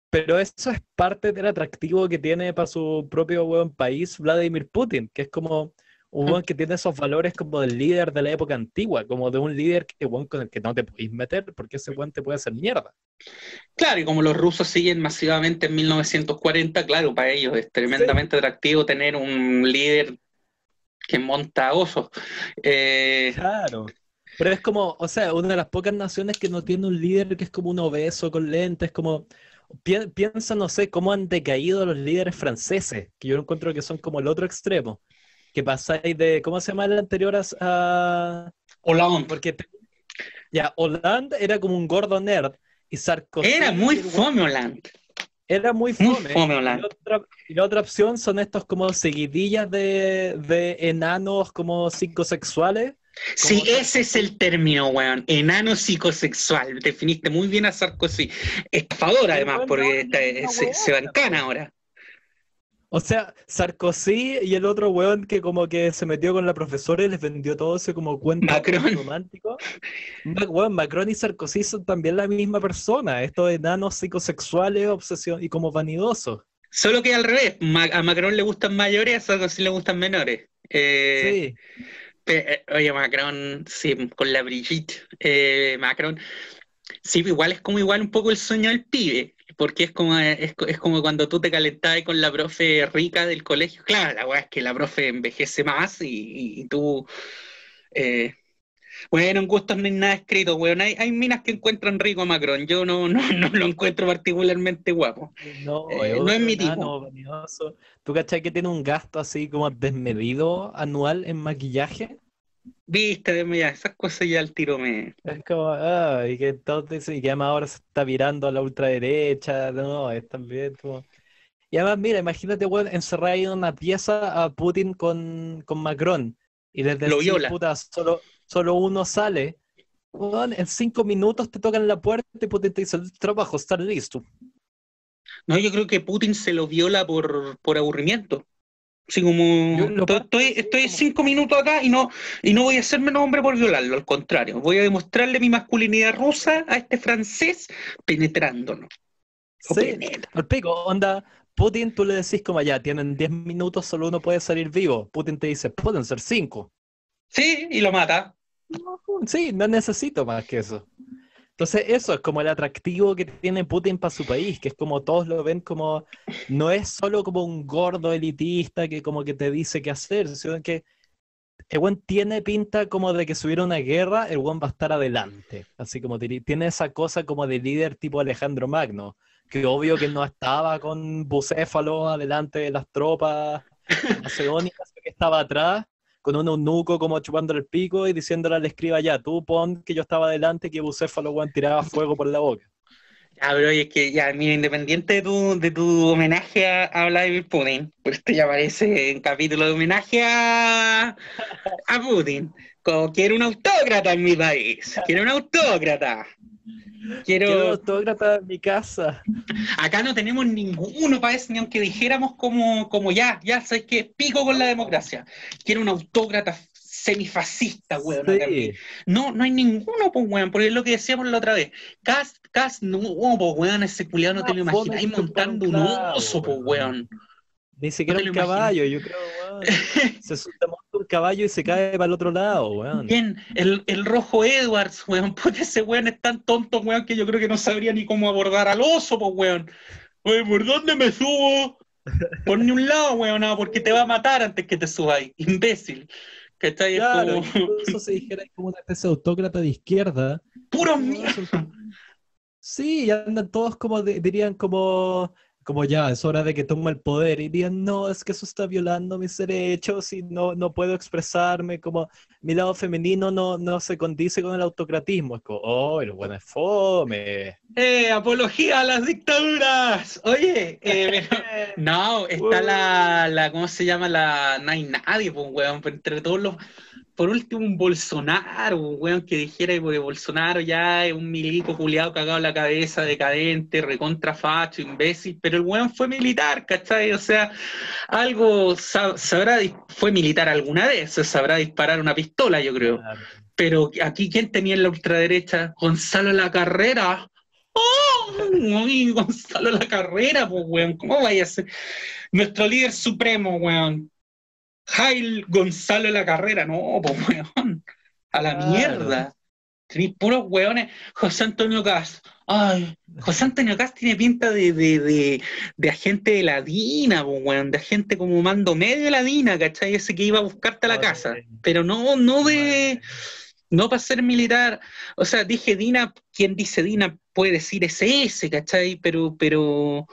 Pero eso es parte del atractivo que tiene para su propio buen país Vladimir Putin, que es como un buen que tiene esos valores como del líder de la época antigua, como de un líder que, con el que no te podéis meter, porque ese buen te puede hacer mierda. Claro, y como los rusos siguen masivamente en 1940, claro, para ellos es tremendamente atractivo tener un líder que monta osos. Eh, claro. Pero es como, o sea, una de las pocas naciones que no tiene un líder que es como un obeso con lentes, como piensa, no sé, cómo han decaído los líderes franceses, que yo encuentro que son como el otro extremo. Que pasáis de, ¿cómo se llama el anterior a... Hollande. Porque ya, Hollande era como un gordo nerd y Sarkozy... Era muy fome Hollande. Era muy fome. y, la otra, opción son estos como seguidillas de, de enanos como psicosexuales Sí, ese es el término, weón. Enano psicosexual. Definiste muy bien a Sarkozy. Estafador, además, porque se, se bancana ahora. O sea, Sarkozy y el otro weón que como que se metió con la profesora y les vendió todo ese como cuento romántico. Macron y Sarkozy son también la misma persona. Estos enanos psicosexuales, obsesión y como vanidosos. Solo que al revés. a Macron le gustan mayores, a Sarkozy le gustan menores. Eh, sí. Eh, oye, Macron, sí, con la Brigitte, eh, Macron, sí, igual es como igual un poco el sueño del pibe, porque es como, es, como cuando tú te calentabas con la profe rica del colegio. Claro, la weá es que la profe envejece más y, tú... Eh, bueno, en gustos no hay nada escrito, weón. Hay, hay, minas que encuentran rico a Macron. Yo no, no, no lo encuentro particularmente guapo. No, no es mi tipo. ¿Tú cachai que tiene un gasto así como desmedido anual en maquillaje? Viste, mira, esas cosas ya al tiro me. Es como, ah, y que entonces, y que además ahora se está virando a la ultraderecha, no, es también como. Y además, mira, imagínate, weón, encerrar ahí en una pieza a Putin con, con Macron. Y desde Lo viola. Puta, solo, solo uno sale. Weón, en cinco minutos te tocan la puerta y Putin te dice, el trabajo está listo. No, yo creo que Putin se lo viola por, por aburrimiento. Así como estoy, estoy cinco minutos acá y no, y no voy a hacerme hombre por violarlo, al contrario, voy a demostrarle mi masculinidad rusa a este francés penetrándonos. Sí, al pico, onda, Putin tú le decís como ya, tienen diez minutos, solo uno puede salir vivo. Putin te dice, pueden ser cinco. Sí, y lo mata. Sí, no necesito más que eso. Entonces, eso es como el atractivo que tiene Putin para su país, que es como todos lo ven como, no es solo como un gordo elitista que como que te dice qué hacer, sino que el buen tiene pinta como de que si hubiera una guerra, el buen va a estar adelante. Así como tiene esa cosa como de líder tipo Alejandro Magno, que obvio que no estaba con Bucéfalo adelante de las tropas macedónicas, que estaba atrás, con un eunuco como chupándole el pico y diciéndole al escriba ya, tú pon que yo estaba adelante que Bucéfalo weón tiraba fuego por la boca. Ya, pero es que ya, mira, independiente de tu, homenaje a, Vladimir Putin, pues esto ya aparece en capítulo de homenaje a, a Putin, como quiero un autócrata en mi país, quiero un autócrata. Quiero... autógrafo en mi casa. Acá no tenemos ninguno para eso, ni aunque dijéramos como, como ya, ya sabes que pico con la democracia. Quiero un autógrata semifascista, weón. No, no hay ninguno, pues, weón, porque es lo que decíamos la otra vez. Cast, Cast, no, pues, weón, ese culiado no, te lo imagináis montando un oso, pues, weón. Ni siquiera un caballo, yo creo, weón. se monta un caballo y se cae para el otro lado, weón. Bien, el, el rojo Edwards, weón, porque ese weón es tan tonto, weón, que yo creo que no sabría ni cómo abordar al oso, pues, weón. ¿por dónde me subo? Por ni un lado, weón, no, porque te va a matar antes que te subáis, imbécil. ¿Cachai? Claro, como... eso se dijera como una especie de autócrata de izquierda. ¡Puro miedo! Sí, y andan todos como, dirían como como ya es hora de que tome el poder y digan, no, es que eso está violando mis derechos y no, no puedo expresarme, como mi lado femenino no, no se condice con el autocratismo. Es como, oh, el bueno es fome. ¡Eh, apología a las dictaduras! Oye, eh, no, está la, la, ¿cómo se llama? La, no hay nadie, pues, weón, entre todos los por último, un Bolsonaro, un weón que dijera que Bolsonaro ya es un milico culiado cagado en la cabeza, decadente, recontrafacho, imbécil, pero el weón fue militar, ¿cachai? O sea, algo sabrá, fue militar alguna vez, sabrá disparar una pistola, yo creo. Pero aquí, ¿quién tenía en la ultraderecha? Gonzalo La Carrera. ¡Oh! Uy, Gonzalo La Carrera, pues, weón. ¿Cómo vaya a ser? Nuestro líder supremo, weón. Jail Gonzalo La Carrera. No, pues, weón. A la mierda. Tenéis puros weones. José Antonio Gas. Ay, José Antonio Gas tiene pinta de, de, de, de agente de la DINA, pues, weón. De agente como mando medio de la DINA, ¿cachai? Ese que iba a buscarte a la No, casa. de- Pero no, no de. No para ser militar. O sea, dije DINA, quien dice DINA puede decir SS, ¿cachai? Pero, pero,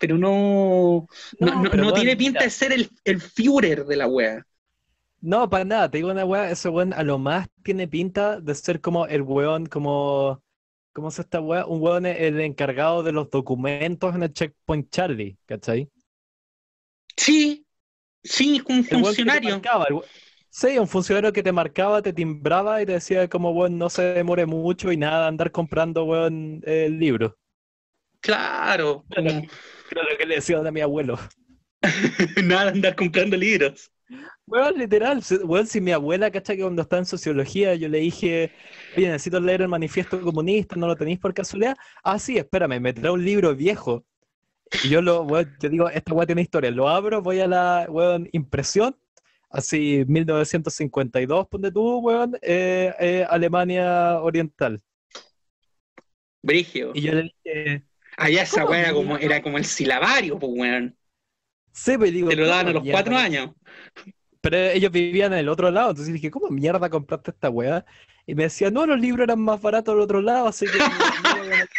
pero no, no, No, pero tiene pinta mira. de ser el, el Führer de la wea. No, para nada, te digo una weá, ese weón a lo más tiene pinta de ser como el weón, como, ¿cómo se esta weá? Un weón el encargado de los documentos en el Checkpoint Charlie, ¿cachai? Sí, sí, un El funcionario. marcaba, el we- Sí, un funcionario que te marcaba, te timbraba y te decía como, weón, no se demore mucho y nada, andar comprando, weón, el libro. Claro, como Lo que le decían a mi abuelo. nada andar comprando libros. Weón, literal, weón, si mi abuela, ¿cachai? Que cuando estaba en sociología, yo le dije, oye, necesito leer el manifiesto comunista, ¿no lo tenéis por casualidad? Ah, sí, espérame, me trae un libro viejo. Y yo lo, weón, yo digo, esta weá tiene historia, lo abro, voy a la, weón, impresión, así, 1952, ponte tú, weón, eh, eh, Alemania Oriental. Brigio. Y yo le dije, Allá esa ¿Cómo wea como, era como el silabario, pues weón. sí, pues digo, Te lo daban a ¿cómo los mierda? cuatro años. Pero ellos vivían en el otro lado, entonces dije, ¿cómo mierda compraste esta weá? Y me decía, no, los libros eran más baratos al otro lado, así que...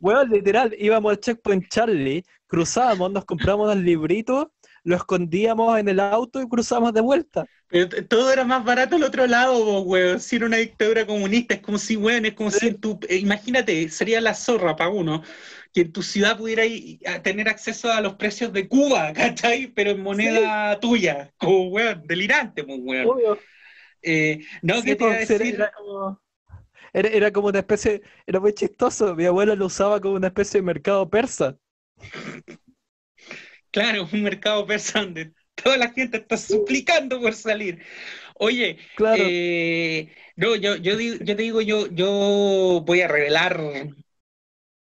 Weón, literal, íbamos al Checkpoint Charlie, cruzábamos, nos compramos los libritos, lo escondíamos en el auto y cruzamos de vuelta. Pero todo era más barato al otro lado, po, weón. Si era una dictadura comunista, es como si, weón, es como Sí. si en tu. eh, imagínate, sería la zorra para uno, que en tu ciudad pudiera ir a tener acceso a los precios de Cuba, ¿cachai? Pero en moneda tuya, como, weón, delirante, pues, weón. Obvio. Eh, no, Sí, ¿qué te iba a pues, decir? era como, era, era como una especie, era muy chistoso, mi abuela lo usaba como una especie de mercado persa. Claro, un mercado persa donde toda la gente está suplicando por salir. Oye, Claro, Eh, no, yo, yo, digo- yo te digo, yo, yo voy a revelar,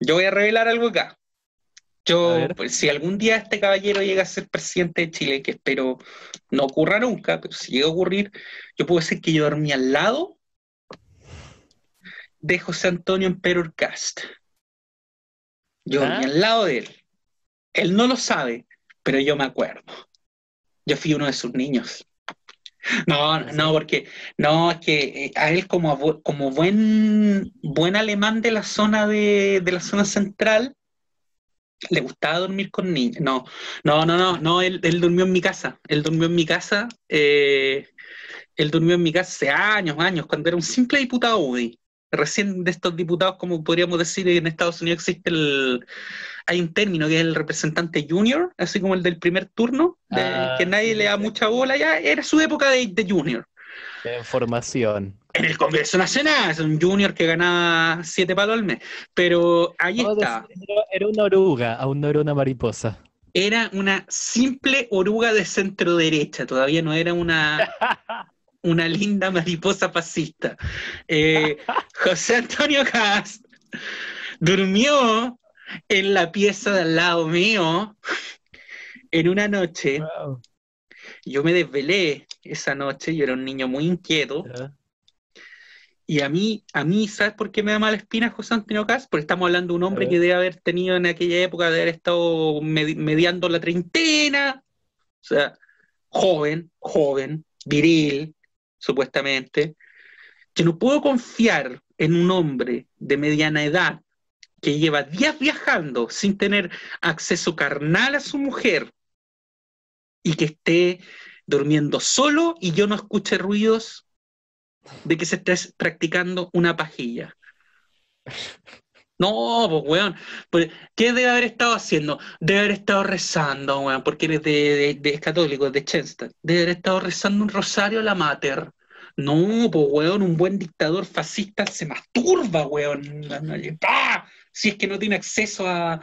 yo voy a revelar algo acá. Yo, pues, si algún día este caballero llega a ser presidente de Chile, que espero no ocurra nunca, pero si llega a ocurrir, yo puedo decir que yo dormí al lado de José Antonio Emperor Cast. Yo ¿Ah? dormí al lado de él. Él no lo sabe, pero yo me acuerdo. Yo fui uno de sus niños. No, no, porque no, es que eh, a él como, como buen, buen alemán de la zona de, de la zona central, le gustaba dormir con niños. No, no, no, no, no, él, él durmió en mi casa. Él durmió en mi casa. eh, él durmió en mi casa hace años, años, cuando era un simple diputado UDI. Recién de estos diputados, como podríamos decir, en Estados Unidos existe el. Hay un término que es el representante junior, así como el del primer turno, de, Ah, que nadie sí, le da mucha bola, ya era su época de, de junior. información. En el Congreso Nacional, es un junior que ganaba siete palos al mes. Pero ahí está. decir, Era una oruga, aún no era una mariposa. Era una simple oruga de centro derecha, todavía no era una, una linda mariposa fascista. Eh, José Antonio Cast durmió en la pieza de al lado mío en una noche. Wow. Yo me desvelé esa noche, yo era un niño muy inquieto. Y a mí, a mí, ¿sabes por qué me da mala espina José Antonio Cast? Porque estamos hablando de un hombre que debe haber tenido en aquella época, de haber estado medi- mediando la treintena, o sea, joven, joven, viril, supuestamente. Yo no puedo confiar en un hombre de mediana edad que lleva días viajando sin tener acceso carnal a su mujer y que esté durmiendo solo y yo no escuche ruidos de que se esté practicando una pajilla. No, pues weón, pues, ¿qué debe haber estado haciendo? Debe haber estado rezando, weón, porque eres de, de, es católico, de Chester. Debe haber estado rezando un rosario a la mater. No, pues weón, un buen dictador fascista se masturba, weón. ¡Pah! Si es que no tiene acceso a,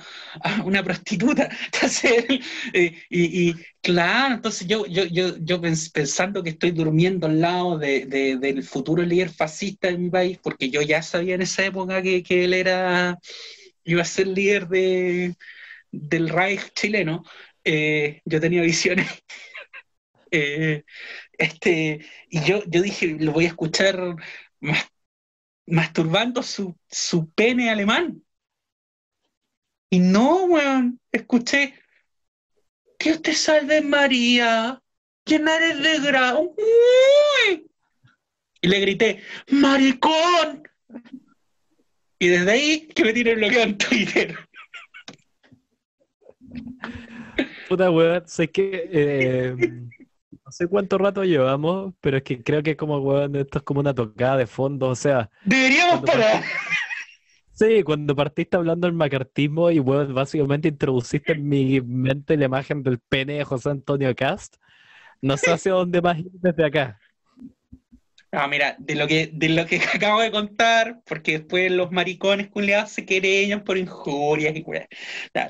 una prostituta. Entonces, eh, y, claro, entonces yo, yo, yo, yo pensando que estoy durmiendo al lado del futuro líder fascista de mi país, porque yo ya sabía en esa época que, él era, iba a ser líder de, del Reich chileno, eh, yo tenía visiones. Eh, este, y yo, yo dije, lo voy a escuchar masturbando su, su pene alemán. Y no, weón, escuché, que te salve María, llena eres de grado. Y le grité, maricón. Y desde ahí que me tiene bloqueado en Twitter. Puta weón, sé que eh, no sé cuánto rato llevamos, pero es que creo que como weón, esto es como una tocada de fondo, o sea. Deberíamos parar. Sí, cuando partiste hablando del macartismo y bueno, básicamente introduciste en mi mente la imagen del pene de José Antonio Cast, no sé hacia dónde más ir desde acá. Ah, mira, de lo que, de lo que acabo de contar, porque después los maricones culiados se querellan por injurias y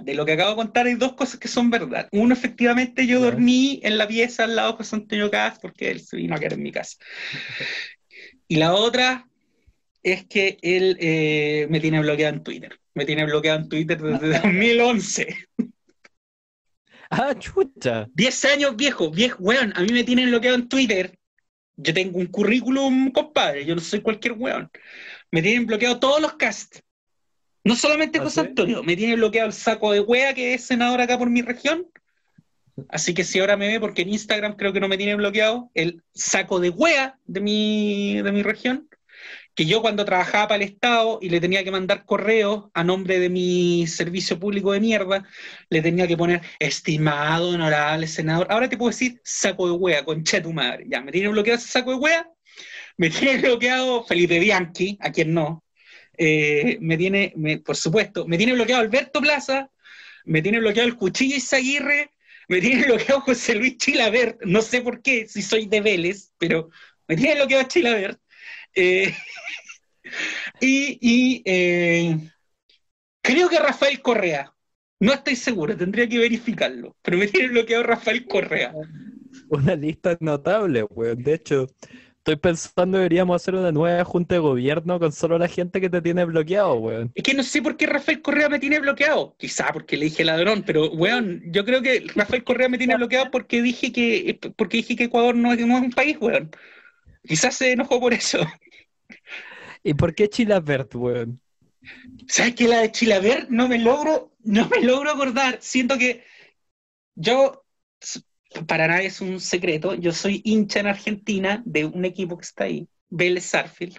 De lo que acabo de contar hay dos cosas que son verdad. Uno, efectivamente, yo dormí en la pieza al lado de José Antonio Cast porque él se vino a quedar en mi casa. Y la otra, es que él eh, me tiene bloqueado en Twitter. Me tiene bloqueado en Twitter desde 2011. Ah, chucha. 10 años viejo, viejo, weón. A mí me tienen bloqueado en Twitter. Yo tengo un currículum, compadre. Yo no soy cualquier weón. Me tienen bloqueado todos los casts. No solamente ¿Ah, José Antonio, me tiene bloqueado el saco de wea que es senador acá por mi región. Así que si ahora me ve, porque en Instagram creo que no me tiene bloqueado, el saco de wea de mi, de mi región que yo cuando trabajaba para el Estado y le tenía que mandar correos a nombre de mi servicio público de mierda, le tenía que poner estimado, honorable senador. Ahora te puedo decir saco de wea, concha tu madre. Ya, me tiene bloqueado ese saco de wea, me tiene bloqueado Felipe Bianchi, a quien no. Eh, me tiene, por supuesto, me tiene bloqueado Alberto Plaza, me tiene bloqueado el Cuchillo Izaguirre, me tiene bloqueado José Luis Chilabert, no sé por qué, si soy de Vélez, pero me tiene bloqueado Chilabert. Eh, y, eh, creo que Rafael Correa. No estoy seguro, tendría que verificarlo. Pero me tiene bloqueado Rafael Correa. Una lista notable, weón. De hecho, estoy pensando deberíamos hacer una nueva junta de gobierno con solo la gente que te tiene bloqueado, weón. Es que no sé por qué Rafael Correa me tiene bloqueado. Quizá porque le dije ladrón, pero weón, yo creo que Rafael Correa me tiene bloqueado porque dije que, porque dije que Ecuador no es, un país, weón. Quizás se enojó por eso. ¿Y por qué Chilabert, weón? ¿Sabes que la de Chilabert no me logro, no me logro acordar? Siento que yo, para nadie es un secreto, yo soy hincha en Argentina de un equipo que está ahí, Vélez Sarfield,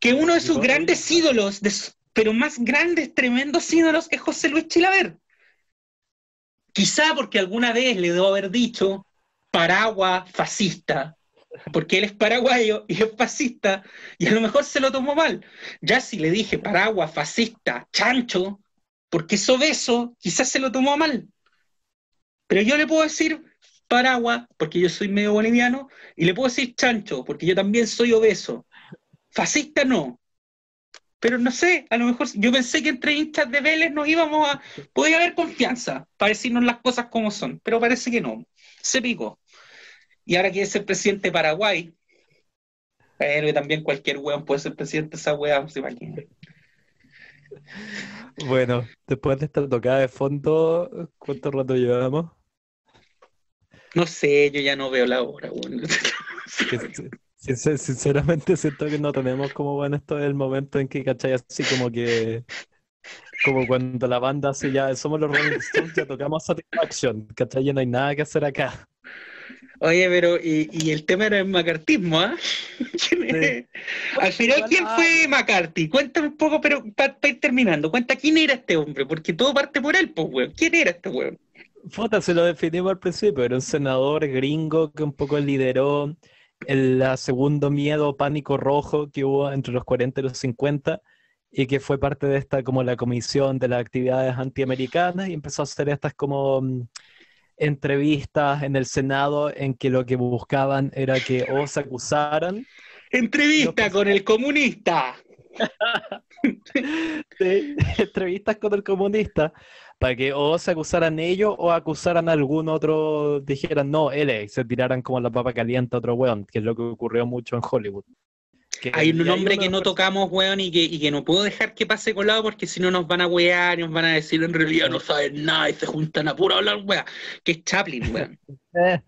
que uno de sus grandes ídolos, pero más grandes, tremendos ídolos, es José Luis Chilabert. Quizá porque alguna vez le debo haber dicho paraguas fascista, porque él es paraguayo y es fascista, y a lo mejor se lo tomó mal. Ya si le dije paraguas, fascista, chancho, porque es obeso, quizás se lo tomó mal. Pero yo le puedo decir paraguas, porque yo soy medio boliviano, y le puedo decir chancho, porque yo también soy obeso. Fascista no. Pero no sé, a lo mejor yo pensé que entre hinchas de Vélez nos íbamos a. Podía haber confianza para decirnos las cosas como son, pero parece que no. Se picó y ahora quiere ser presidente de Paraguay. Pero también cualquier weón puede ser presidente de esa weá, se imagina. Bueno, después de esta tocada de fondo, ¿cuánto rato llevamos? No sé, yo ya no veo la hora, weón. Sinceramente siento que no tenemos como bueno esto es el momento en que, ¿cachai? Así como que como cuando la banda hace ya, somos los Rolling Stones, ya tocamos Satisfaction, ¿cachai? Ya no hay nada que hacer acá. Oye, pero y, el tema era el macartismo, ¿ah? Al final, ¿quién fue McCarthy? Cuéntame un poco, pero para ir terminando, cuenta quién era este hombre, porque todo parte por él, pues, weón. ¿Quién era este weón? Fota, se lo definimos al principio, era un senador gringo que un poco lideró el segundo miedo, pánico rojo que hubo entre los 40 y los 50 y que fue parte de esta como la comisión de las actividades antiamericanas y empezó a hacer estas como mm, entrevistas en el Senado en que lo que buscaban era que o se acusaran. Entrevista con el comunista. Sí, entrevistas con el comunista para que o se acusaran ellos o acusaran a algún otro, dijeran no, él es, se tiraran como la papa caliente a otro weón, que es lo que ocurrió mucho en Hollywood. Que- Hay un nombre que no tocamos, weón, y que, y que no puedo dejar que pase colado porque si no nos van a wear y nos van a decir en realidad no saben nada y se juntan a puro hablar, weón. Que es Chaplin, weón.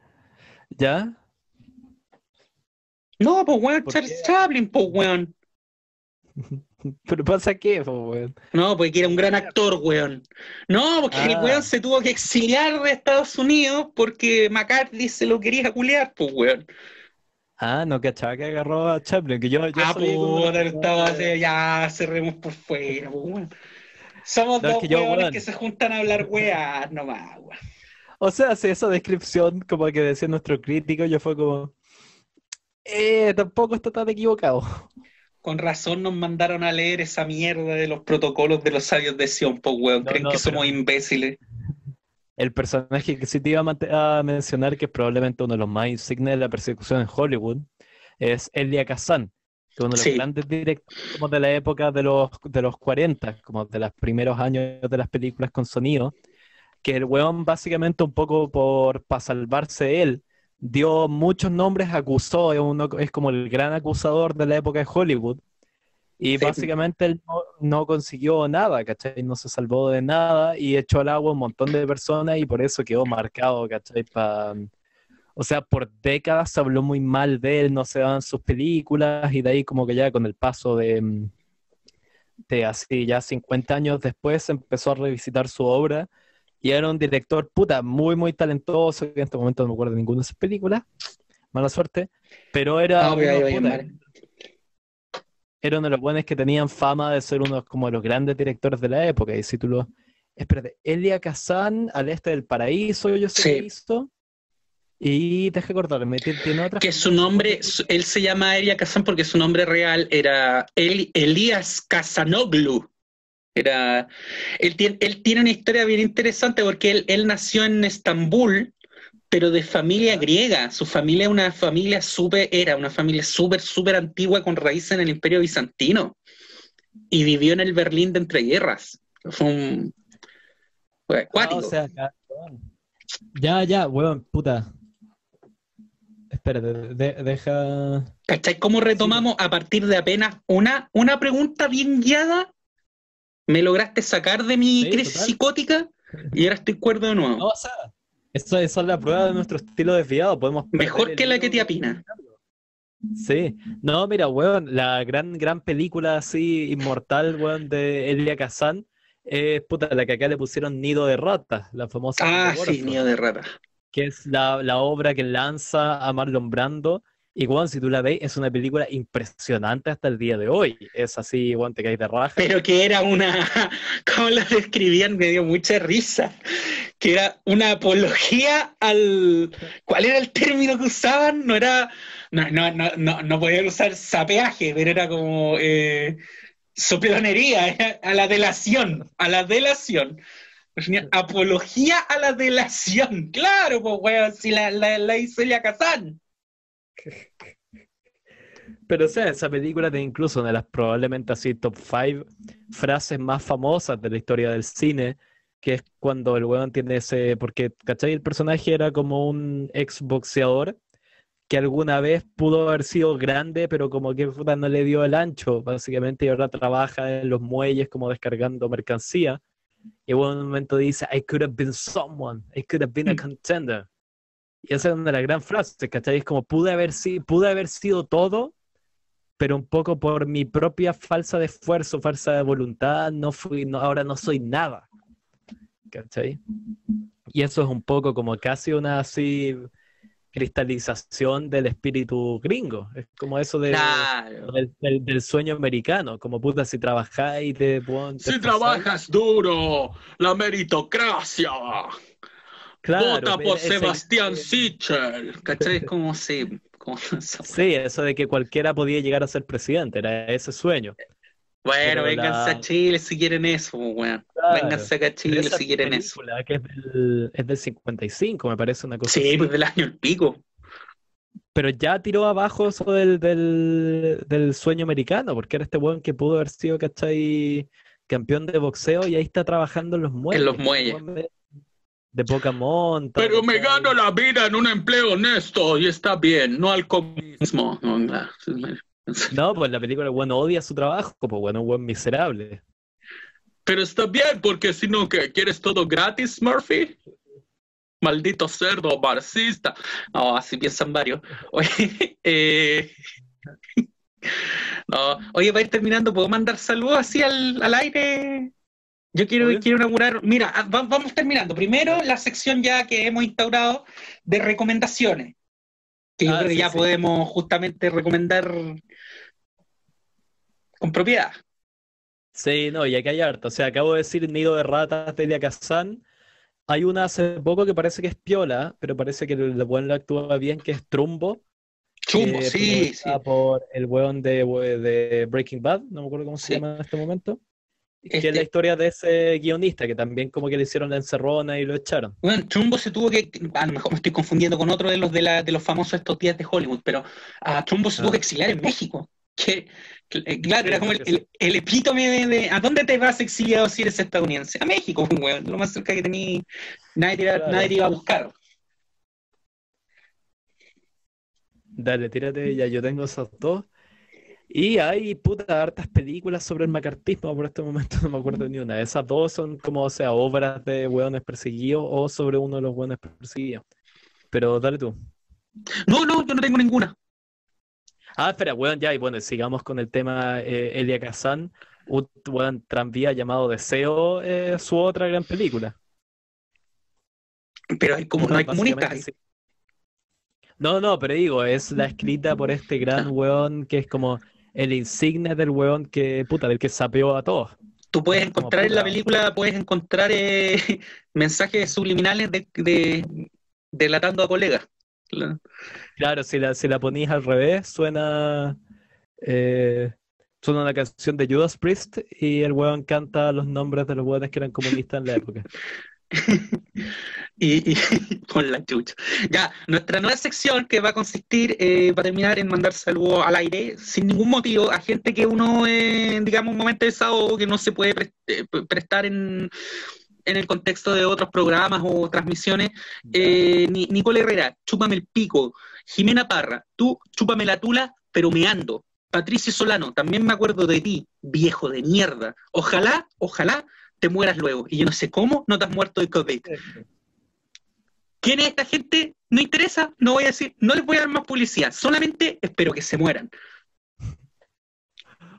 ¿Ya? No, pues weón, ¿Por Charles qué? Chaplin, pues weón. ¿Pero pasa qué, po, weón? No, porque era un gran actor, weón. No, porque el Ah. weón se tuvo que exiliar de Estados Unidos porque McCarthy se lo quería culiar, pues weón. Ah, no cachaba que agarró a Chaplin, que yo, yo Ah, cuando- puta, estaba así, ya cerremos por fuera, pues weón. Somos No, es dos que weones se juntan a hablar weas nomás, weón. O sea, si esa descripción como que decía nuestro crítico, yo fue como... Eh, tampoco está tan equivocado. Con razón nos mandaron a leer esa mierda de los protocolos de los sabios de Sion, pues weón. Creen no, que somos imbéciles. El personaje que sí te iba a, mencionar, que es probablemente uno de los más insignes de la persecución en Hollywood, es Elia Kazan, que es uno de los Sí. grandes directores como de la época de los, de los 40, como de los primeros años de las películas con sonido, que el weón básicamente un poco por para salvarse él, dio muchos nombres, acusó, es, uno, es como el gran acusador de la época de Hollywood. Y Sí. básicamente él no, no consiguió nada, ¿cachai? No se salvó de nada y echó al agua un montón de personas y por eso quedó marcado, ¿cachai? Pa- O sea, por décadas se habló muy mal de él, no se daban sus películas y de ahí como que ya con el paso de, de así ya 50 años después empezó a revisitar su obra y era un director, puta, muy, muy talentoso, que en este momento no me acuerdo de ninguna de sus películas, mala suerte, pero era No, pero ahí uno, va a puta. Era uno de los buenos que tenían fama de ser uno como de los grandes directores de la época. Y si tú lo. Espérate, Elia Kazan, Al Este del Paraíso, yo sé Sí. que hizo. Y deja acordarme, ¿tiene, otra? Que su nombre, él se llama Elia Kazan porque su nombre real era El- Elías Kazanoglu. Era, él, tiene, él tiene una historia bien interesante porque él, él nació en Estambul, pero de familia griega. Su familia es una familia súper, era una familia súper, súper antigua con raíces en el Imperio Bizantino. Y vivió en el Berlín de entreguerras. Fue un... Fue Ah, acuático. o sea, ya, ya, weón, puta. Espérate, de- deja. ¿Cachai? ¿Cómo retomamos a partir de apenas una, una pregunta bien guiada? Me lograste sacar de mi Sí, crisis total. psicótica y ahora estoy cuerdo de nuevo. No, o sea, eso, eso es la prueba de nuestro estilo desviado. Podemos Mejor que la que te apina. Sí, no, mira, weón, la gran, gran película así inmortal, weón, de Elia Kazan, es puta, la que acá le pusieron Nido de Ratas, la famosa Ah, sí, nido de rata. que es la, la obra que lanza a Marlon Brando. Y, weón, si tú la ves, es una película impresionante hasta el día de hoy. Es así, weón, te caes de raja. Pero que era una, ¿cómo la describían? Me dio mucha risa. Que era una apología al. ¿Cuál era el término que usaban? No era. No, no, no, no, no podían usar sapeaje, pero era como. Eh, era a la delación. A la delación. Apología a la delación. Claro, pues, weón, si la, la, la hizo Elia Kazan. Pero, o sea, esa película tiene incluso una de las probablemente así top 5 frases más famosas de la historia del cine, que es cuando el weón tiene ese, porque, ¿cachai? El personaje era como un ex boxeador que alguna vez pudo haber sido grande, pero como que no le dio el ancho, básicamente, y ahora trabaja en los muelles como descargando mercancía. Y en un momento dice, I could have been someone, I could have been a contender. Y esa es una de las gran frases, ¿cachai? Es como pude haber, si, pude haber sido todo, pero un poco por mi propia falsa de esfuerzo, falsa de voluntad, no fui, no, ahora no soy nada. ¿Cachai? Y eso es un poco como casi una así cristalización del espíritu gringo. Es como eso de, Claro. del, del- del sueño americano, como puta, si trabajáis te, te Si esforzáis, trabajas duro, la meritocracia. Claro, Vota por Sebastián Sichel. ¿Cachai? Es como si. Como Sí, eso de que cualquiera podía llegar a ser presidente, era ese sueño. Bueno, Pero vénganse la- a Chile si quieren eso, pues, weón. Claro. Vénganse acá a Chile si quieren eso. que es del, es del 55, me parece una cosa Sí, así. pues del año el pico. pero ya tiró abajo eso del, del, del sueño americano, porque era este weón que pudo haber sido, ¿cachai? Campeón de boxeo y ahí está trabajando en los muelles. En los muelles. De, poca monta. Pero me gano la vida en un empleo honesto y está bien, no al comunismo. No, pues la película el weón odia su trabajo, pues bueno, un weón miserable. Pero está bien, porque si no, ¿qué? ¿Quieres todo gratis, Murphy? Maldito cerdo marxista. No, así piensan varios. Oye, eh, no, oye, para ir terminando, ¿puedo mandar saludos así al, al aire? Yo quiero, quiero inaugurar. Mira, ah, va- vamos terminando. Primero, la sección ya que hemos instaurado de recomendaciones. Que yo Ah, que ya sí. podemos justamente recomendar con propiedad. Sí, no, y aquí hay harta. O sea, acabo de decir Nido de Ratas de Elia Kazan. Hay una hace poco que parece que es piola, pero parece que el weón la actúa bien, que es Trumbo. Chumbo, que sí, sí. por el weón de, de Breaking Bad, no me acuerdo cómo se Sí. llama en este momento. Que Este- es la historia de ese guionista, que también como que le hicieron la encerrona y lo echaron. Bueno, Trumbo se tuvo que, a lo mejor me estoy confundiendo con otro de los de, la, de los famosos estos días de Hollywood, pero a Trumbo se tuvo Ah. que exiliar en México. Que, que, eh, claro, era como el, que el- el epítome de, de, ¿a dónde te vas exiliado si eres estadounidense? A México, weón, lo más cerca que tenía, nadie Claro. nadie te iba a buscar. Dale, tírate, ya yo tengo esos dos. Y hay puta hartas películas sobre el macartismo, por este momento no me acuerdo ni una. Esas dos son como, o sea, obras de hueones perseguidos o sobre uno de los hueones perseguidos. Pero dale tú. No, no, yo no tengo ninguna. Ah, espera, weón, ya, y bueno, sigamos con el tema eh, Elia Kazan. Un weón tranvía llamado Deseo, eh, su otra gran película. Pero hay como, no hay comunistas. Sí. No, no, pero digo, es la escrita por este gran weón que es como el insignia del weón que, puta, del que sapeó a todos. Tú puedes encontrar en la película, puedes encontrar eh, mensajes subliminales de, de delatando a colegas. La- Claro, si la, si la ponís al revés, suena, eh, suena una canción de Judas Priest y el weón canta los nombres de los weones que eran comunistas en la época. y, y con la chucha. Ya, nuestra nueva sección que va a consistir, eh, va a terminar en mandar saludos al aire sin ningún motivo a gente que uno, eh, digamos, un momento de desahogo que no se puede pre- eh, pre- prestar en, en el contexto de otros programas o transmisiones. Eh, Ni- Nicole Herrera, chúpame el pico. Jimena Parra, tú chúpame la tula, pero me ando. Patricio Solano, también me acuerdo de ti, viejo de mierda. Ojalá, ojalá te mueras luego. Y yo no sé cómo no te has muerto de COVID. ¿Quién es esta gente? No interesa, no voy a decir, no les voy a dar más publicidad, solamente espero que se mueran.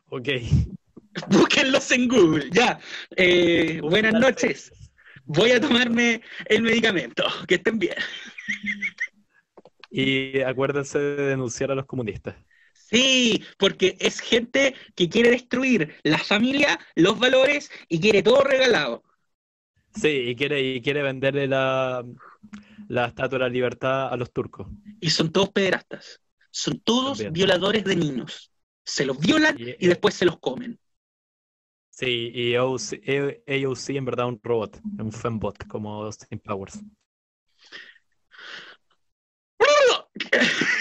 Ok. Búsquenlos en Google, ya. Eh, buenas noches. Voy a tomarme el medicamento. Que estén bien. Y acuérdense de denunciar a los comunistas. Sí, porque es gente que quiere destruir la familia, los valores y quiere todo regalado. Sí, y quiere, y quiere venderle la, la estatua de la libertad a los turcos. Y son todos pederastas. Son todos violadores de niños. Se los violan y, después se los comen. Sí, y AOC, e, AOC en verdad un robot, un fembot como Austin Powers.